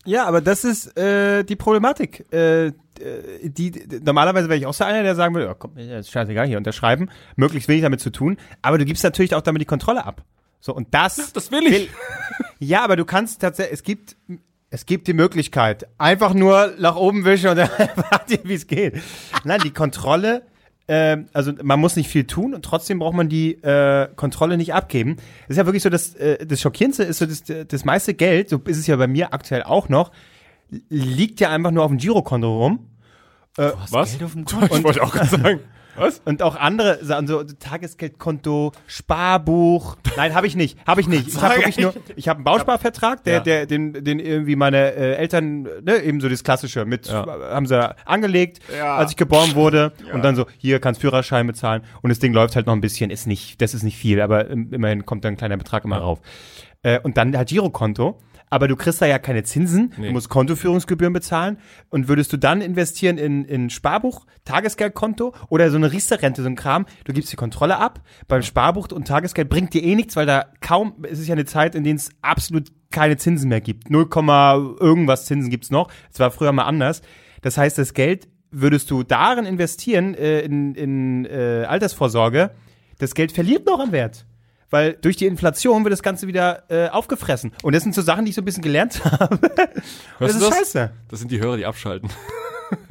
Ja, aber das ist äh, die Problematik. Äh, äh, die, die, normalerweise wäre ich auch so einer, der sagen würde, oh, komm, ist scheißegal, hier unterschreiben, möglichst wenig damit zu tun. Aber du gibst natürlich auch damit die Kontrolle ab. So, und das.
Das will ich.
Ja, aber du kannst tatsächlich, es gibt, es gibt die Möglichkeit, einfach nur nach oben wischen und dann warten, wie es geht. Nein, die Kontrolle, äh, also man muss nicht viel tun und trotzdem braucht man die äh, Kontrolle nicht abgeben. Das ist ja wirklich so, das, äh, das Schockierendste ist so, das, das meiste Geld, so ist es ja bei mir aktuell auch noch, liegt ja einfach nur auf dem Girokonto rum.
Was?
Geld auf dem
Ich wollte auch gerade sagen. Was?
Und auch andere Sachen, so Tagesgeldkonto, Sparbuch. Nein, habe ich nicht. Habe ich nicht. Ich habe wirklich nur, ich habe einen Bausparvertrag, der,
Ja.
der, den, den irgendwie meine äh, Eltern, ne, eben so das Klassische mit,
Ja.
haben sie angelegt,
Ja.
als ich geboren wurde. Und dann so, hier kannst Führerschein bezahlen. Und das Ding läuft halt noch ein bisschen, ist nicht, das ist nicht viel, aber im- immerhin kommt dann ein kleiner Betrag immer rauf. Äh, und dann halt Girokonto. Aber du kriegst da ja keine Zinsen,
Nee.
du musst Kontoführungsgebühren bezahlen. Und würdest du dann investieren in, in Sparbuch, Tagesgeldkonto oder so eine Riester-Rente, so ein Kram, du gibst die Kontrolle ab. Beim Sparbuch und Tagesgeld bringt dir eh nichts, weil da kaum, es ist ja eine Zeit, in der es absolut keine Zinsen mehr gibt. 0, irgendwas Zinsen gibt's noch. Es war früher mal anders. Das heißt, das Geld würdest du darin investieren, äh, in, in äh, Altersvorsorge, das Geld verliert noch an Wert. Weil durch die Inflation wird das Ganze wieder äh, aufgefressen. Und das sind so Sachen, die ich so ein bisschen gelernt habe. Das ist
das?
scheiße.
Das sind die Hörer, die abschalten.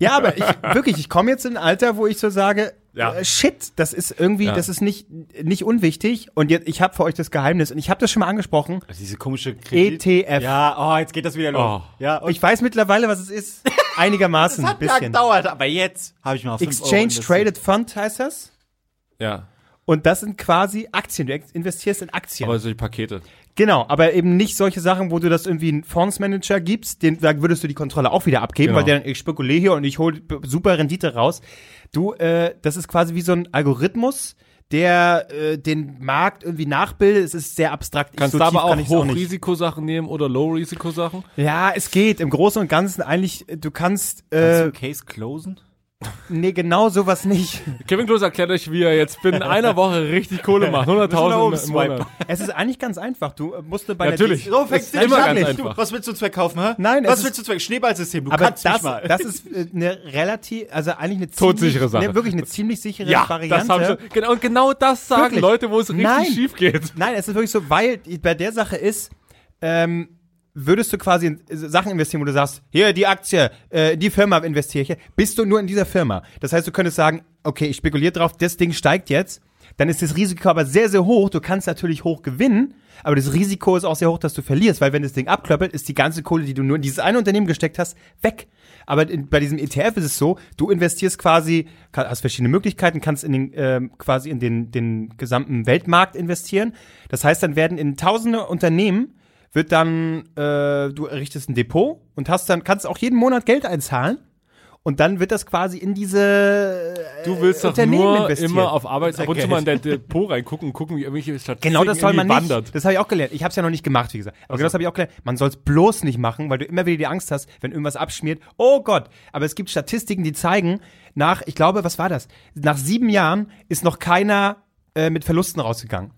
Ja, aber ich wirklich, ich komme jetzt in ein Alter, wo ich so sage,
Ja.
äh, shit, das ist irgendwie,
Ja.
das ist nicht nicht unwichtig. Und jetzt, ich habe für euch das Geheimnis und ich habe das schon mal angesprochen.
Also diese komische Kredit.
ETF.
Ja, oh, jetzt geht das wieder los.
Oh.
Ja,
Ich weiß mittlerweile, was es ist. Einigermaßen, ein
hat
bisschen.
gedauert, aber jetzt habe ich mal Euro
Exchange. Traded Fund heißt das.
Ja.
Und das sind quasi Aktien. Du investierst in Aktien.
Aber solche Pakete.
Genau, aber eben nicht solche Sachen, wo du das irgendwie einen Fondsmanager gibst, den, da würdest du die Kontrolle auch wieder abgeben,
Genau.
weil der dann, ich spekuliere hier und ich hole super Rendite raus. Du, äh, das ist quasi wie so ein Algorithmus, der äh, den Markt irgendwie nachbildet. Es ist sehr abstrakt. Ich-
Kannst
so
du aber auch. Hochrisikosachen nehmen oder Low-Risikosachen?
Ja, es geht. Im Großen und Ganzen eigentlich, äh, du kannst,
Kannst du
äh,
Case closen?
Nee, genau sowas nicht.
Kevin Klose erklärt euch, wie er jetzt binnen einer Woche richtig Kohle macht. 100.000 im Monat.
es ist eigentlich ganz einfach. Du äh, musst bei
Natürlich.
der
So fängst du
Immer
an.
ganz
Du, was willst du Zweck kaufen, hä?
Nein,
Was willst du Zweck? Schneeballsystem, du
Aber
kannst
das,
nicht mal.
das ist äh, eine relativ, also eigentlich eine
Todsichere
ziemlich,
Sache.
Ne, wirklich eine ziemlich sichere
Ja,
Variante.
das haben sie, genau, und genau das sagen
Wirklich?
Leute, wo es richtig
Nein.
schief geht.
Nein, es ist wirklich so, weil bei der Sache ist, ähm, würdest du quasi in Sachen investieren, wo du sagst, hier, die Aktie, äh, die Firma investiere ich, bist du nur in dieser Firma. Das heißt, du könntest sagen, okay, ich spekuliere drauf, das Ding steigt jetzt, dann ist das Risiko aber sehr, sehr hoch. Du kannst natürlich hoch gewinnen, aber das Risiko ist auch sehr hoch, dass du verlierst, weil wenn das Ding abklöppelt, ist die ganze Kohle, die du nur in dieses eine Unternehmen gesteckt hast, weg. Aber in, bei diesem ETF ist es so, du investierst quasi, hast verschiedene Möglichkeiten, kannst in den, ähm, quasi in den, den gesamten Weltmarkt investieren. Das heißt, dann werden in tausende Unternehmen wird dann, äh, du errichtest ein Depot und hast dann, kannst auch jeden Monat Geld einzahlen. Und dann wird das quasi in diese äh,
Du willst doch nur
investieren.
immer auf Arbeit ab und zu mal in dein Depot reingucken und gucken, wie irgendwelche Statistiken
Genau das soll man nicht.
wandert.
Das habe ich auch gelernt. Ich habe es ja noch nicht gemacht, wie gesagt. Aber genau das habe ich auch gelernt. Man soll es bloß nicht machen, weil du immer wieder die Angst hast, wenn irgendwas abschmiert. Oh Gott. Aber es gibt Statistiken, die zeigen, nach, ich glaube, was war das? Nach sieben Jahren ist noch keiner äh, mit Verlusten rausgegangen.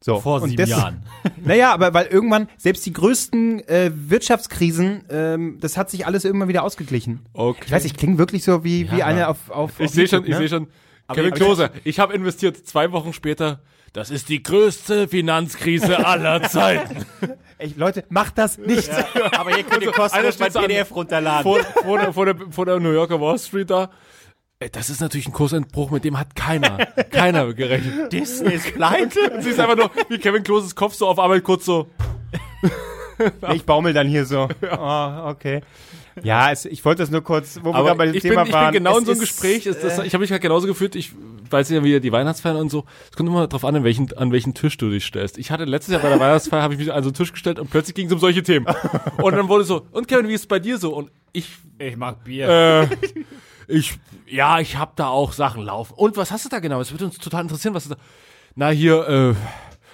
So.
Vor
und
sieben
das-
Jahren.
Naja, aber weil irgendwann, selbst die größten äh, Wirtschaftskrisen, ähm, das hat sich alles irgendwann wieder ausgeglichen.
Okay.
Ich weiß, ich klinge wirklich so wie, wie
Ja,
eine
aber-
auf, auf
Ich sehe schon,
YouTube,
ich
ne?
sehe schon, Kevin Klose, ich habe investiert zwei Wochen später. Das ist die größte Finanzkrise aller Zeiten.
Ey, Leute, macht das nicht.
Aber hier könnt ihr kostenlos mein PDF runterladen.
vor, vor, der, vor, der, vor der New Yorker Wall Street da. Ey, das ist natürlich ein Kursentbruch, mit dem hat keiner, keiner gerechnet.
Disney ist pleite.
Du siehst einfach nur, wie Kevin Kloses Kopf so auf Arbeit kurz so.
Ich baumel dann hier so. Oh, okay. Ja, es, ich wollte das nur kurz, wo wir
Aber
gerade bei dem
ich,
Thema
bin, ich
waren.
bin genau in so einem
ist,
Gespräch. Ist das,
äh,
ich habe mich halt genauso gefühlt. Ich weiß ja wieder die Weihnachtsfeiern und so. Es kommt immer darauf an, an welchen, an welchen Tisch du dich stellst. Ich hatte letztes Jahr bei der Weihnachtsfeier, habe ich mich an so einen Tisch gestellt und plötzlich ging es um solche Themen. Und dann wurde so, und Kevin, wie ist es bei dir so? Und ich,
Ich mag Bier.
äh, ich, ja, ich habe da auch Sachen laufen. Und was hast du da genau? Es würde uns total interessieren, was du da. Na, hier, äh,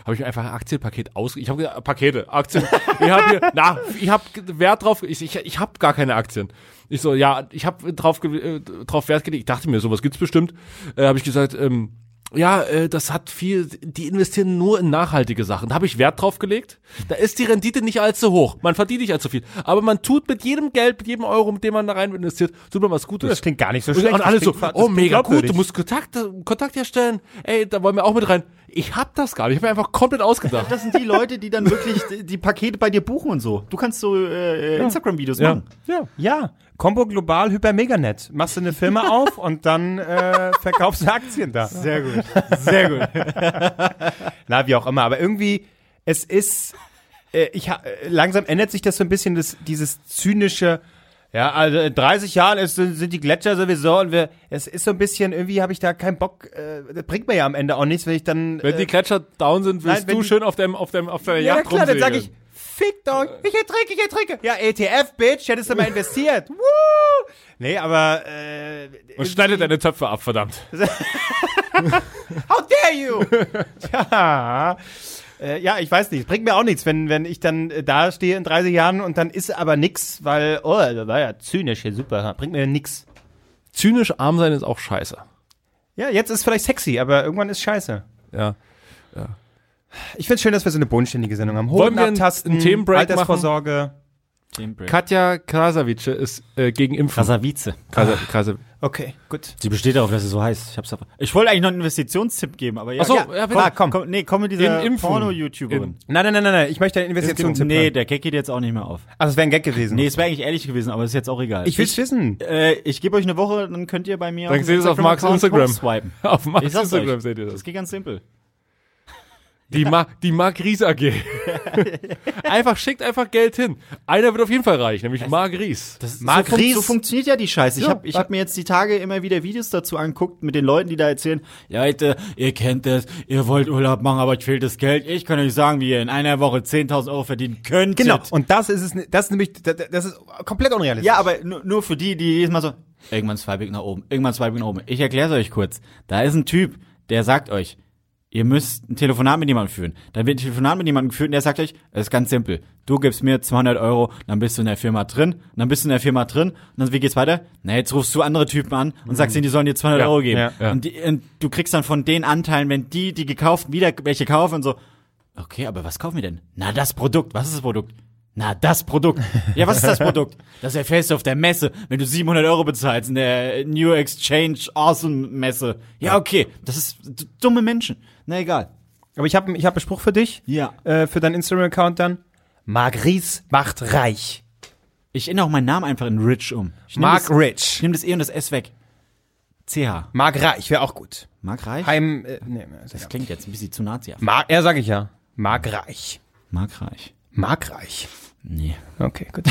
habe ich mir einfach ein Aktienpaket aus. Ich habe gesagt, Pakete, Aktien. ich habe hier, na, ich habe Wert drauf. Ich, ich, ich habe gar keine Aktien. Ich so, ja, ich habe drauf, äh, drauf Wert gelegt. Ich dachte mir, sowas gibt's bestimmt. Äh, habe ich gesagt, ähm, ja, äh, das hat viel, die investieren nur in nachhaltige Sachen. Da habe ich Wert drauf gelegt. Da ist die Rendite nicht allzu hoch. Man verdient nicht allzu viel. Aber man tut mit jedem Geld, mit jedem Euro, mit dem man da rein investiert, tut man was Gutes.
Das klingt gar nicht so schlecht.
und alle so, oh mega gut, du musst Kontakt, Kontakt herstellen. Ey, da wollen wir auch mit rein. Ich hab das gar nicht. Ich hab mir einfach komplett ausgedacht.
Das sind die Leute, die dann wirklich die, die Pakete bei dir buchen und so. Du kannst so äh, äh, Instagram-Videos
Ja.
machen.
Ja, ja. Combo Global Hyper Meganet. Machst du eine Firma auf und dann äh, verkaufst du Aktien da.
Sehr gut. Sehr gut.
Na, wie auch immer. Aber irgendwie, es ist, äh, ich äh, langsam ändert sich das so ein bisschen, das, dieses zynische, ja, also in 30 Jahren ist, sind die Gletscher sowieso und wir, es ist so ein bisschen, irgendwie habe ich da keinen Bock, äh, das bringt mir ja am Ende auch nichts, wenn ich dann.
Wenn
äh,
die Gletscher down sind, willst
Nein,
du
die-
schön auf dem, auf dem, auf deiner
ja,
Yacht
klar, dann sage ich,
rumsegeln.
fickt euch, ich ertrinke, ich ertrinke. Ja, ETF, Bitch, hättest du mal investiert. Woo! Nee, aber, äh,
Und schneidet deine Töpfe ab, verdammt.
How dare you? ja. Äh, ja, ich weiß nicht. Bringt mir auch nichts, wenn, wenn ich dann äh, da stehe in 30 Jahren und dann ist aber nix, weil, oh, das war ja zynisch hier, super. Bringt mir nix.
Zynisch arm sein ist auch scheiße.
Ja, jetzt ist vielleicht sexy, aber irgendwann ist scheiße.
Ja.
Ich find's schön, dass wir so eine bodenständige Sendung haben.
Wollen
Hoden
wir einen- einen Themenbreak
Altersvorsorge.
Katja Krasavice ist äh, gegen Impfen.
Krasavice.
Krasa, Krasa.
Okay, gut.
Sie besteht darauf, dass sie so heißt. Ich, hab's aber ich wollte eigentlich noch einen Investitionstipp geben, aber ja.
Ach so,
ja,
ja, bitte.
ah, komm. komm. Nee, komm mit dieser. Porno-YouTuberin.
In-
Nein, nein, nein, nein, nein. Ich möchte eine Investitionstipp.
Nee, der Gag geht jetzt auch nicht mehr auf.
Also, es wäre ein Gag gewesen.
Nee, es wäre eigentlich ehrlich gewesen, aber ist jetzt auch egal.
ich will's wissen.
äh, ich gebe euch eine Woche, dann könnt ihr bei mir
Dann seht ihr es auf Marks Instagram.
swipen.
Auf
sag's
Instagram
euch.
seht ihr das.
Das geht ganz simpel.
Die, Ma die Mark Ries AG. einfach, schickt einfach Geld hin. Einer wird auf jeden Fall reich, nämlich Mark Ries.
Das
Mark
so, fun
Ries.
so funktioniert ja die Scheiße. Ich
Ja,
habe ich hab mir jetzt die Tage immer wieder Videos dazu angeguckt mit den Leuten, die da erzählen, ja Leute, ihr kennt das, ihr wollt Urlaub machen, aber euch fehlt das Geld. Ich kann euch sagen, wie ihr in einer Woche 10.000 Euro verdienen könnt.
Genau. Und das ist es, das ist nämlich, das ist komplett unrealistisch.
Ja, aber nur, nur für die, die jedes Mal so, irgendwann swipe ich nach oben, irgendwann swipe ich nach oben. Ich erkläre es euch kurz. Da ist ein Typ, der sagt euch, ihr müsst ein Telefonat mit jemandem führen. Dann wird ein Telefonat mit jemandem geführt und der sagt euch, es ist ganz simpel. Du gibst mir 200 Euro, dann bist du in der Firma drin, dann bist du in der Firma drin und dann, wie geht's weiter? Na, jetzt rufst du andere Typen an und sagst denen, die sollen dir 200
Ja,
Euro geben.
ja,
ja.
Und, die, und du kriegst dann von den Anteilen, wenn die, die gekauft, wieder welche kaufen und so, okay, aber was kaufen wir denn? Na, das Produkt. Was ist das Produkt? Na, das Produkt. Ja, was ist das Produkt? Das erfährst du auf der Messe, wenn du 700 Euro bezahlst in der New Exchange Awesome Messe. Ja, okay. Das ist dumme Menschen. Na, egal.
Aber ich habe ich hab einen Spruch für dich.
Ja.
Äh, für deinen Instagram-Account dann. Mark Ries macht reich.
Ich ändere auch meinen Namen einfach in Rich um. Ich nehm
Mark
das,
Rich.
Ich nehme das E und das S weg. CH.
Mark Reich wäre auch gut.
Mark Reich?
Heim, äh, nee,
Das klingt jetzt ein bisschen zu nazi
Mark, ja, sag ich ja. Mark Reich.
Mark Reich.
Mark Reich.
Nee.
Okay, gut.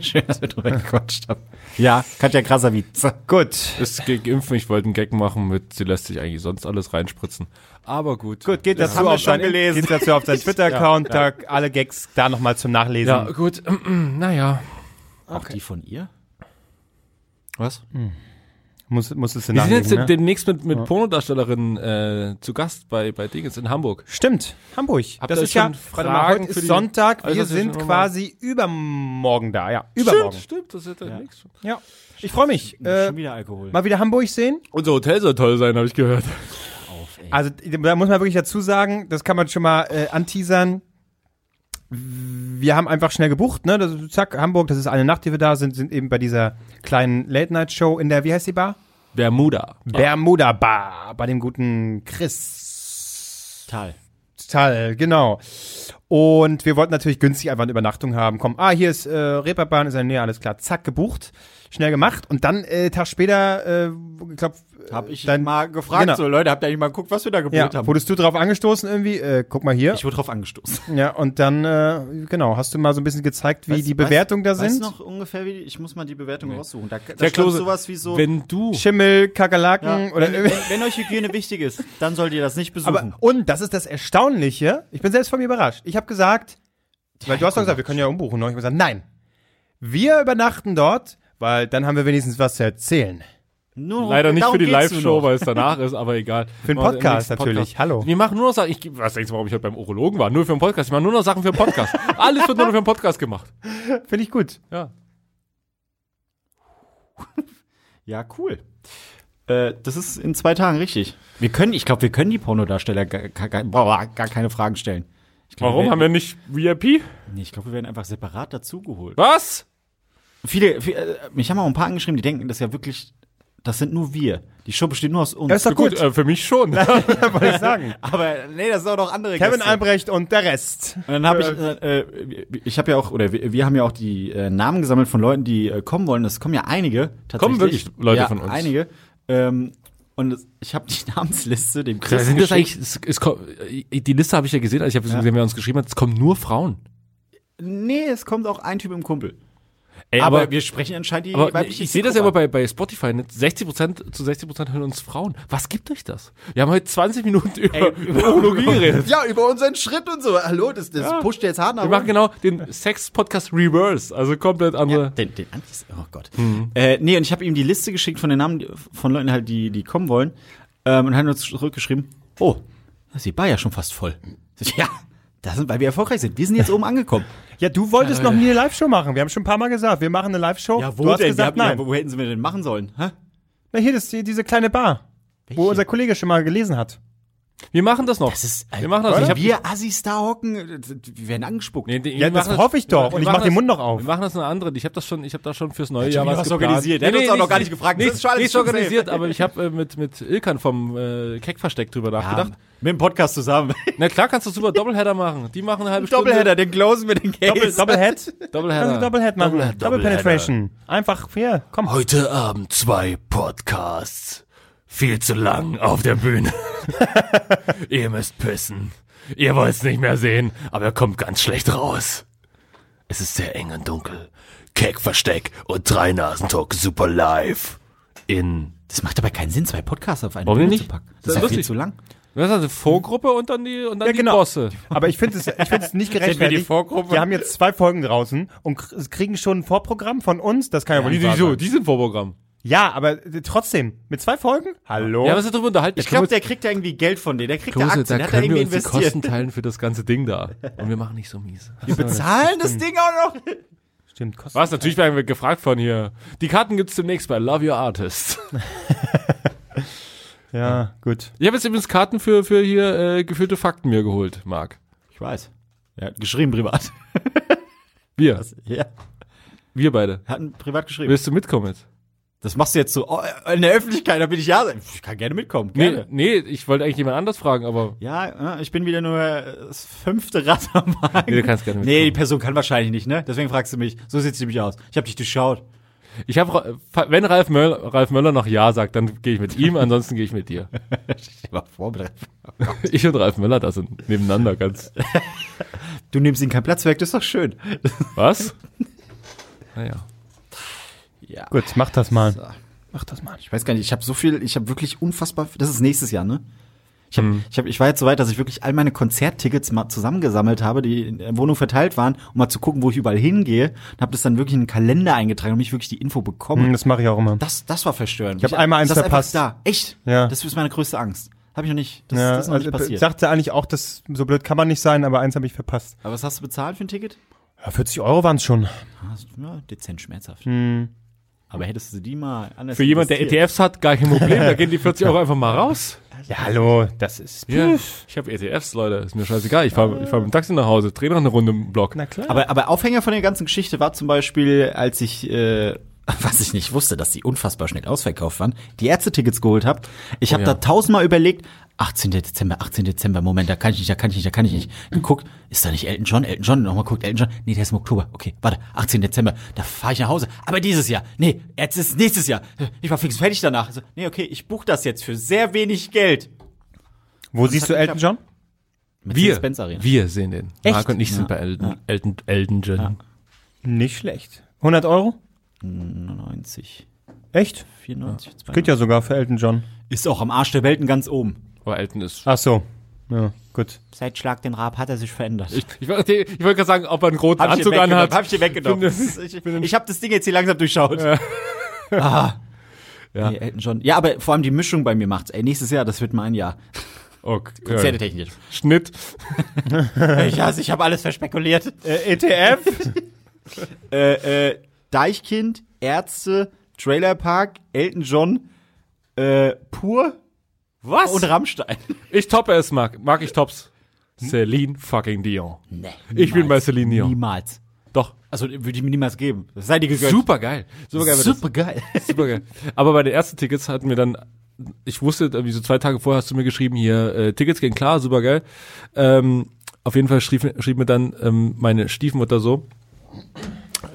Schön, dass wir drüber gequatscht haben. Ja, Katja Krasavice.
gut.
Ist gegen Impfen. Ich wollte einen Gag machen mit, sie lässt sich eigentlich sonst alles reinspritzen. Aber gut.
Gut, geht
Das
dazu
haben wir
auf
schon gelesen.
geht dazu auf dein Twitter-Account, da alle Gags da nochmal zum Nachlesen.
Ja, gut. naja.
Auch die von ihr?
Was?
Muss, musstest du
Wir sind jetzt
ne?
demnächst mit, mit Pornodarstellerinnen äh, zu Gast bei, bei Dingens in Hamburg.
Stimmt, Hamburg.
Habt
das ist ja, warte mal,
Fragen
heute
für
ist
die-
Sonntag,
Also
wir sind quasi übermorgen da, ja, übermorgen.
Stimmt, stimmt, das ist ja, ja. nichts.
Ja, ich freue mich. Äh,
Schon wieder Alkohol.
mal wieder Hamburg sehen.
Unser Hotel soll toll sein, habe ich gehört.
auf.
Also da muss man wirklich dazu sagen, das kann man schon mal äh, anteasern. Wir haben einfach schnell gebucht, ne? Das, zack, Hamburg, das ist eine Nacht, die wir da sind, sind eben bei dieser kleinen Late-Night-Show in der, wie heißt die Bar?
Bermuda.
Bermuda Bar bei dem guten Chris.
Tal.
Tal, genau. Und wir wollten natürlich günstig einfach eine Übernachtung haben. Komm, ah, hier ist äh, Reeperbahn, ist in der Nähe, alles klar. Zack, gebucht. Schnell gemacht. Und dann, äh, Tag später, äh, ich glaube,
Hab ich
Dein-
mal gefragt,
genau.
so Leute, habt ihr eigentlich mal geguckt, was wir da gebucht
ja,
haben?
wurdest du drauf angestoßen irgendwie? Äh, guck mal hier.
Ich wurde drauf angestoßen.
ja, und dann, äh, genau, hast du mal so ein bisschen gezeigt, wie
Weißt-
die Bewertungen da
weißt, Weißt
sind?
du noch ungefähr, wie die, ich muss mal die Bewertung raussuchen. Da, da stand
Klose,
sowas wie so,
Wenn du,
Schimmel, Kakerlaken
ja,
oder
wenn,
irgendwie.
wenn, wenn euch Hygiene wichtig ist, dann sollt ihr das nicht besuchen.
Aber, und das ist das Erstaunliche. Ich bin selbst von mir überrascht. Ich habe gesagt, weil du hast doch gesagt, wir können ja umbuchen. Ne? Ich habe gesagt, nein. Wir übernachten dort, weil dann haben wir wenigstens was zu erzählen.
Nur,
leider nicht für die Live-Show, weil es danach ist, aber egal.
Für den
wir
Podcast natürlich. Hallo.
Wir machen nur noch Sachen, ich, was denkst du, warum ich heute beim Urologen war? Nur für den Podcast. Ich mache nur noch Sachen für den Podcast. Alles wird nur noch für den Podcast gemacht.
Finde ich gut.
Ja.
Ja, cool. Äh, das ist in zwei Tagen richtig. Wir können, ich glaube, wir können die Pornodarsteller gar, gar, gar, keine Fragen stellen. Ich glaub,
Warum haben wir nicht VIP?
Nee, ich glaube, wir werden einfach separat dazugeholt.
Was?
Viele, viele äh, mich haben auch ein paar angeschrieben, die denken, das ist ja wirklich, das sind nur wir. Die Show besteht nur aus uns.
Ja, ist doch gut.
Gut, äh, für mich schon.
ja, wollte ich sagen.
Aber nee, das sind auch noch andere
Kevin
Gäste.
Albrecht und der Rest.
Und dann habe ich, äh, äh, ich habe ja auch, oder wir, wir haben ja auch die äh, Namen gesammelt von Leuten, die äh, kommen wollen. Das kommen ja einige. Tatsächlich.
Kommen wirklich Leute
ja,
von uns?
Einige. Ähm, und es- ich habe die Namensliste dem
Ja,
Chris
sind das eigentlich, es, es, kommt- äh, die Liste habe ich ja gesehen, als ich habe gesehen, wer uns geschrieben hat, es kommen nur Frauen.
Nee, es kommt auch ein Typ im Kumpel.
Ey,
aber,
aber,
wir sprechen anscheinend die
aber
weibliche
ich sehe das ja immer bei, bei Spotify, nicht? 60% zu 60% hören uns Frauen. Was gibt euch das? Wir haben heute 20 Minuten über, über Urologie geredet.
Ja, über unseren Schritt und so. Hallo, das, das
Ja.
pusht jetzt hart nach
Wir machen genau den Sex-Podcast Reverse, also komplett andere.
Den, den Antis, oh Gott. Äh, nee, und ich habe ihm die Liste geschickt von den Namen von Leuten halt, die, die kommen wollen. Ähm, und hat uns zurückgeschrieben, oh, die Bar ja schon fast voll. Ja, das sind, weil wir erfolgreich sind. Wir sind jetzt oben angekommen.
Ja, du wolltest noch nie eine Live-Show machen. Wir haben schon ein paar Mal gesagt, wir machen eine Live-Show. du hast gesagt,
Ja,
nein.
wo hätten sie mir denn machen sollen? Hä?
Na, hier ist die, diese kleine Bar,
Welche?
wo unser Kollege schon mal gelesen hat.
Wir machen das noch.
Das ist,
wir machen das.
Wenn
Ich hab,
wir Assis da hocken, äh, wir werden angespuckt.
nee, nee,
Ja,
wir
das
machen
hoffe ich doch.
wir
Und ich
machen
mach den
das-
Mund noch auf.
Wir machen das eine andere. Ich habe das schon, ich habe da schon fürs neue Jahr was
was organisiert. Der hat uns auch noch gar nicht gefragt. Das
Nicht,
ist schon alles
nicht
schon
organisiert, aber ich habe äh, mit mit Ilkan vom äh, Keckversteck drüber nachgedacht.
mit dem Podcast zusammen.
Na klar, kannst du super Doubleheader machen. Die machen eine halbe Stunde.
Doppelheader, den closen wir den Case.
Doppel, du
Doubleheader.
Doublehead machen. Double. Penetration. Einfach, hier, komm.
Heute Abend zwei Podcasts. Viel zu lang auf der Bühne. Ihr müsst pissen. Ihr wollt es nicht mehr sehen, aber er kommt ganz schlecht raus. Es ist sehr eng und dunkel. Keck, Versteck und drei Nasentalk super live. In.
Das macht aber keinen Sinn, zwei Podcasts auf eine
Warum
Bühne
nicht?
zu packen.
Das
Das ist ja viel zu lang.
Das ist also Vorgruppe und dann die, und dann
Ja,
die
genau.
Bosse.
Aber ich finde es, ich finde es nicht
wir die
gerechtfertigt.
Vorgruppe?
Wir haben jetzt zwei Folgen draußen und kriegen schon ein Vorprogramm von uns. Das kann ja, wohl
Die,
nicht
die,
sein.
die sind Vorprogramm.
Ja, aber äh, trotzdem. Mit zwei Folgen? Hallo?
Ja, was ist darüber unterhalten?
Ich glaube, der kriegt ja irgendwie Geld von denen. Der kriegt ja
Klose,
Aktien.
da
hat da
können wir
irgendwie
uns die
investiert.
Kosten teilen für das ganze Ding da. Und wir machen nicht so mies.
Wir bezahlen das Ding auch noch.
Stimmt, kostet.
Was? Natürlich werden wir gefragt von hier. Die Karten gibt's demnächst bei Love Your Artist.
Ja, gut.
Ich habe jetzt übrigens Karten für, für hier äh, gefühlte Fakten mir geholt, Marc.
Ich weiß. Er hat geschrieben privat.
Wir.
Ja.
Wir beide.
Er hat ein privat geschrieben.
Willst du mitkommen jetzt?
Das machst du jetzt so oh, in der Öffentlichkeit, da bin ich ja. Ich kann gerne mitkommen.
Nee,
Gerne.
nee, ich wollte eigentlich jemand anders fragen, aber
Ja, ich bin wieder nur das fünfte Rad am Wagen.
nee, du kannst gerne
Nee, die
mitkommen.
Person kann wahrscheinlich nicht, ne? Deswegen fragst du mich. So sieht's nämlich aus. Ich habe dich durchschaut.
Ich habe, wenn Ralf Möller, Ralf Möller noch Ja sagt, dann gehe ich mit ihm, ansonsten gehe ich mit dir.
Ich war vorbereitet.
Ich und Ralf Möller, das sind nebeneinander ganz.
Du nimmst ihm keinen Platz weg, das ist doch schön.
Was? Naja.
Ja.
Gut, mach das mal.
So.
Mach das mal.
Ich weiß gar nicht, ich habe so viel, ich habe wirklich unfassbar, das ist nächstes Jahr, ne? Ich, hab,
Hm.
ich, hab, ich war jetzt so weit, dass ich wirklich all meine Konzerttickets mal zusammengesammelt habe, die in der Wohnung verteilt waren, um mal zu gucken, wo ich überall hingehe. Und habe das dann wirklich in einen Kalender eingetragen und mich wirklich die Info bekommen.
Hm, Das mache ich auch immer.
Das, das war verstörend.
Ich hab einmal eins
das
verpasst.
Da. Echt?
Ja.
Das ist meine größte Angst. Habe ich noch nicht. Das,
ja,
das ist noch nicht
also,
passiert.
sagte eigentlich auch, dass so blöd kann man nicht sein, aber eins habe ich verpasst.
Aber was hast du bezahlt für ein Ticket?
Ja, 40 Euro waren es schon.
Ah, Ja, dezent schmerzhaft.
Hm.
Aber hättest du die mal anders
Für jemand, der? ETFs hat, gar kein Problem. Da gehen die 40 Euro einfach mal raus.
Ja, hallo, das ist.
Ja, ich habe ETFs, Leute. Ist mir scheißegal. Ich fahre ich fahr mit dem Taxi nach Hause, drehe noch eine Runde im Block.
Na klar.
Aber, aber Aufhänger von der ganzen Geschichte war zum Beispiel, als ich, äh, was ich nicht wusste, dass die unfassbar schnell ausverkauft waren, die Ärztetickets geholt habe. Ich habe
ja.
da tausendmal überlegt, 18. Dezember, 18. Dezember, Moment, da kann ich nicht, da kann ich nicht, da kann ich nicht. Geguckt, ist da nicht Elton John? Elton John, nochmal guckt, Elton John. Nee, der ist im Oktober. Okay, warte, 18. Dezember, da fahre ich nach Hause. Aber dieses Jahr, nee, jetzt ist nächstes Jahr. Ich war fix fertig danach. Also, nee, okay, ich buche das jetzt für sehr wenig Geld.
Wo siehst
hat
du Elton John?
Wir,
Wir,
Benz Arena.
wir sehen den.
Echt?
Marc und ich sind bei Elton, Elton, Elton John.
Nicht schlecht. 100 Euro?
90,
Echt?
94, 92.
Geht ja sogar für Elton John.
Ist auch am Arsch der Welten ganz oben.
Aber Elton ist.
Ach so. Ja, gut.
Seit Schlag den Rab hat er sich verändert.
Ich, ich, wollte- ich wollte gerade sagen, ob er einen roten
Hab ich
Anzug anhat.
Hab ich dir weggenommen.
Finde-
ich ich habe das Ding jetzt hier langsam durchschaut. Ah.
Ja.
Nee, Elton John. Ja, aber vor allem die Mischung bei mir macht's. Ey, nächstes Jahr, das wird mein Jahr.
Okay. Ja.
Konzertetechnisch.
Schnitt.
Ich hasse, ich habe alles verspekuliert.
Äh, ETF?
Äh, äh, Deichkind, Ärzte, Trailerpark, Elton John, äh, Pur
Was?
und Rammstein.
Ich toppe es, Marc. Marc, ich tops. Celine fucking Dion.
Nee,
Ich bin bei Celine Dion.
Niemals.
Doch.
Also würde ich mir niemals geben. Das sei dir gegönnt.
Super geil. Super geil.
Super geil.
Super geil. Aber bei den ersten Tickets hatten wir dann, ich wusste, irgendwie so zwei Tage vorher hast du mir geschrieben, hier, äh, Tickets gehen klar, super geil. Ähm, auf jeden Fall schrieb, schrieb mir dann ähm, meine Stiefmutter so,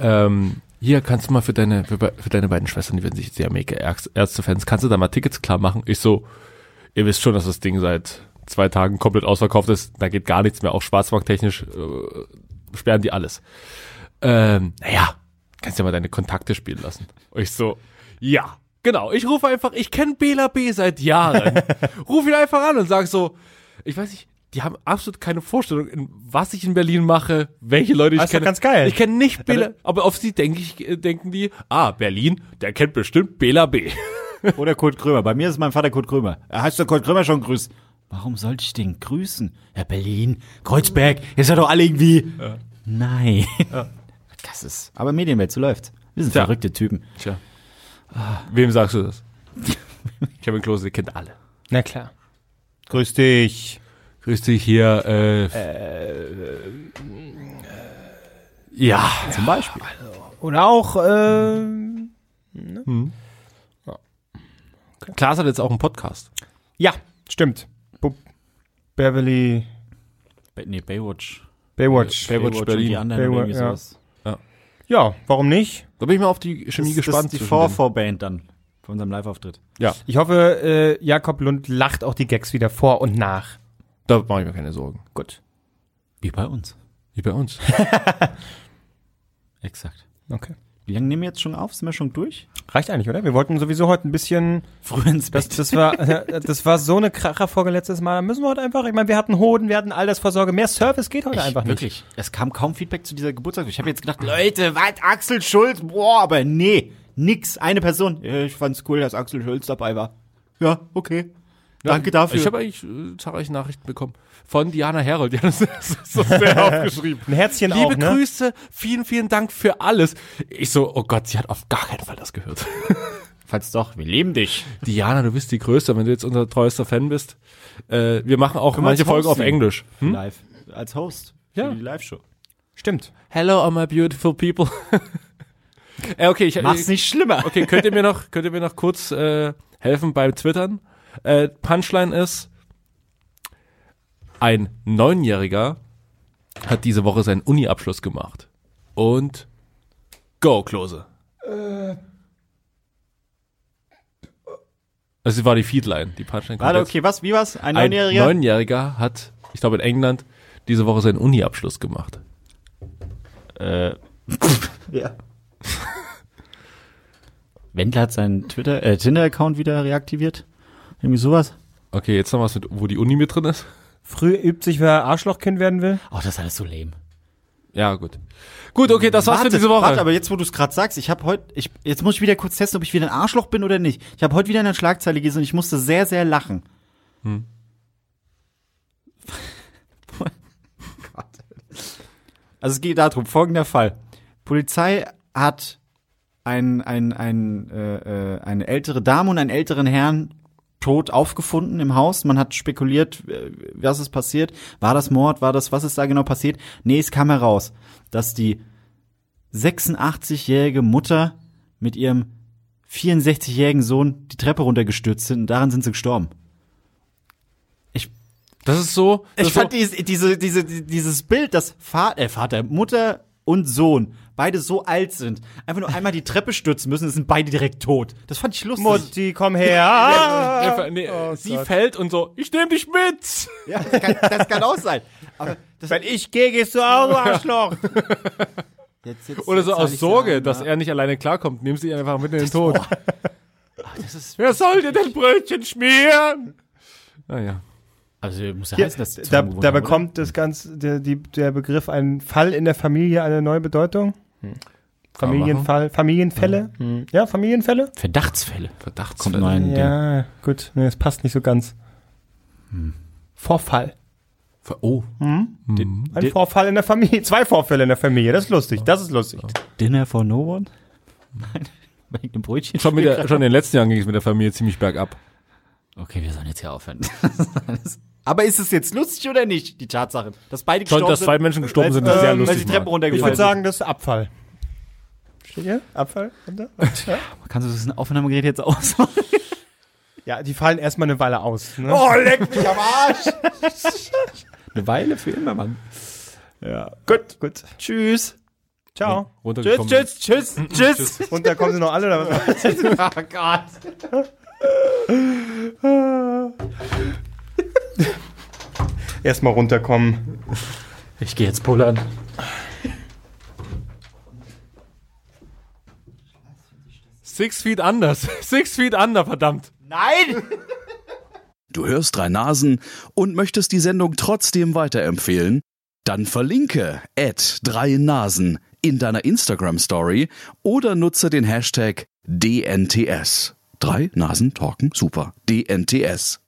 ähm, hier kannst du mal für deine, für, für deine beiden Schwestern, die werden sich sehr mega Ärz- Ärztefans, kannst du da mal Tickets klar machen? Ich so, ihr wisst schon, dass das Ding seit zwei Tagen komplett ausverkauft ist, da geht gar nichts mehr, auch schwarzmarkttechnisch äh, sperren die alles. Ähm, naja, kannst ja mal deine Kontakte spielen lassen. Und ich so, ja, genau. Ich rufe einfach, ich kenne Bela B seit Jahren. Ruf ihn einfach an und sag so, ich weiß nicht, die haben absolut keine Vorstellung, in was ich in Berlin mache, welche Leute ich
Das ist
kenne.
ganz geil.
Ich kenne nicht Bela, aber auf sie denke ich, äh, denken die, ah, Berlin, der kennt bestimmt Bela B.
Oder Kurt Krömer. Bei mir ist mein Vater Kurt Krömer. Er heißt doch Kurt Krömer schon grüßt. Warum sollte ich den grüßen? Ja, Berlin, Kreuzberg, ihr seid doch alle irgendwie. Nein. Das ist. Aber Medienwelt, so läuft. Wir sind
Tja.
verrückte Typen.
Tja. Wem sagst du das? Kevin Klose, der kennt alle.
Na klar. Grüß dich.
Grüß dich hier, äh, ja.
Zum Beispiel.
Oder auch, äh,
Klaas hat jetzt auch einen Podcast.
ja, stimmt. Bu Beverly
Ba- Nee,
Baywatch.
Baywatch.
Baywatch
Baywatch und
Berlin.
die anderen
Baywatch,
irgendwie
ja.
sowas.
Ja, warum nicht?
Da bin ich mal auf die Chemie
Das,
gespannt.
das ist die
zwischen
Vorvorband dann von unserem Live-Auftritt.
Ja,
Ich hoffe, äh, Jakob Lund lacht auch die Gags wieder vor und nach.
Da mache ich mir keine Sorgen.
Gut.
Wie bei uns.
Wie bei uns.
Exakt.
Okay.
Wie lange nehmen wir jetzt schon auf? Sind wir schon durch?
Reicht eigentlich, oder? Wir wollten sowieso heute ein bisschen,
Früh ins
das, das war, das war so eine Kracherfolge letztes Mal. Da müssen wir heute einfach, ich meine, wir hatten Hoden, wir hatten Altersvorsorge. Mehr Service geht heute
Ich,
einfach nicht.
wirklich. Es kam kaum Feedback zu dieser Geburtstag. Ich habe jetzt gedacht, Leute, was? Axel Schulz? Boah, aber nee, nix. Eine Person. Ich fand's cool, dass Axel Schulz dabei war. Ja, okay. Danke dafür.
Ich habe eigentlich äh, zahlreiche Nachrichten bekommen. Von Diana Herold. Die hat das so sehr aufgeschrieben.
Ein Herzchen
Liebe
auch, ne?
Grüße, vielen, vielen Dank für alles. Ich so, oh Gott, sie hat auf gar keinen Fall das gehört.
Falls doch, wir leben dich.
Diana, du bist die Größte, wenn du jetzt unser treuester Fan bist. Äh, wir machen auch
Können wir
manche
als
Folgen auf Englisch. Hm?
Live. Als Host. Für
Ja.
die Live-Show.
Stimmt.
Hello, all my beautiful people. äh, okay, ich,
Mach's nicht schlimmer.
Okay, könnt ihr mir noch, könnt ihr mir noch kurz äh, helfen beim Twittern? Äh, Punchline ist, ein Neunjähriger hat diese Woche seinen Uni-Abschluss gemacht. Und go, Klose. Das war die Feedline, die Punchline.
Warte, okay, was? Wie was? Ein
Ein
Neunjähriger?
Neunjähriger hat, ich glaube in England, diese Woche seinen Uni-Abschluss gemacht.
Äh, ja. Wendler hat seinen Twitter, äh, Tinder-Account wieder reaktiviert. Irgendwie sowas.
Okay, jetzt noch was mit, wo die Uni mit drin ist.
Früh übt sich, wer Arschlochkind werden will.
Oh, das ist alles so lame.
Ja, gut. Gut, okay, das war's für diese Woche.
Warte, aber jetzt, wo du es gerade sagst, ich habe heute, ich, jetzt muss ich wieder kurz testen, ob ich wieder ein Arschloch bin oder nicht. Ich habe heute wieder in der Schlagzeile gelesen und ich musste sehr, sehr lachen.
Hm.
Gott. Also es geht darum, folgender Fall. Polizei hat ein, ein, ein, äh, äh, eine ältere Dame und einen älteren Herrn tot aufgefunden im Haus. Man hat spekuliert, äh, was ist passiert. War das Mord? War das, was ist da genau passiert? Nee, es kam heraus, dass die 86-jährige Mutter mit ihrem 64-jährigen Sohn die Treppe runtergestürzt sind und daran sind sie gestorben. Ich,
Das ist so. Das
ich
ist so,
fand diese, diese, diese, dieses Bild, dass Vater, äh, Vater, Mutter und Sohn beide so alt sind, einfach nur einmal die Treppe stürzen müssen, sind beide direkt tot. Das fand ich lustig.
Mutti, komm her.
Einfach- nee,
Oh
sie
Gott.
fällt und so, ich nehme dich mit.
Ja, das kann, das kann auch sein. Aber das,
Wenn ich gehe, gehst du auch, du Arschloch.
jetzt, jetzt,
Oder so
jetzt
aus Sorge,
sagen,
dass
ja.
er nicht alleine klarkommt, nimmst du ihn einfach mit in den Tod.
Das ist,
Wer soll dir denn Brötchen schmieren? Naja.
Also muss ja
Hier,
heißen, dass die
da, da
haben, oder?
bekommt das ganze, der, die, der Begriff ein Fall in der Familie eine neue Bedeutung. Familienfall, Familienfälle. Hm. Ja, Familienfälle?
Verdachtsfälle.
Verdachtsfälle.
Kommt ein Ding.
Ja, gut. Nee, das passt nicht so ganz. Vorfall.
Oh.
Ein
Di-
Vorfall in der Familie. Zwei Vorfälle in der Familie. Das ist lustig. Das ist lustig.
Dinner for no one? Nein, wegen dem Brötchen.
Schon, mit der, schon in den letzten Jahren ging es mit der Familie ziemlich bergab.
Okay, wir sollen jetzt hier aufhören. Aber ist es jetzt lustig oder nicht, die Tatsache? Dass beide
Schon,
gestorben
dass zwei? Menschen gestorben sind, ist sehr
weil
lustig.
die Treppe
Marc.
Ich
runtergefallen
würde sagen, das ist Abfall. Steht hier? Abfall? Runter? Ja.
Kannst du das Aufnahmegerät jetzt ausmachen?
Ja, die fallen erstmal eine Weile aus. Ne?
Oh, leck mich am Arsch! Eine Weile für immer, Mann.
ja. Gut, gut.
Tschüss.
Ciao.
Runtergekommen.
Tschüss, tschüss, tschüss.
Und da kommen sie noch alle oder was?
oh Gott.
Erstmal runterkommen.
Ich gehe jetzt pullern.
Six Feet Anders. Six Feet Under, verdammt.
Nein!
Du hörst drei Nasen und möchtest die Sendung trotzdem weiterempfehlen? Dann verlinke at drei Nasen in deiner Instagram Story oder nutze den Hashtag DNTS. Drei Nasen talken super. DNTS.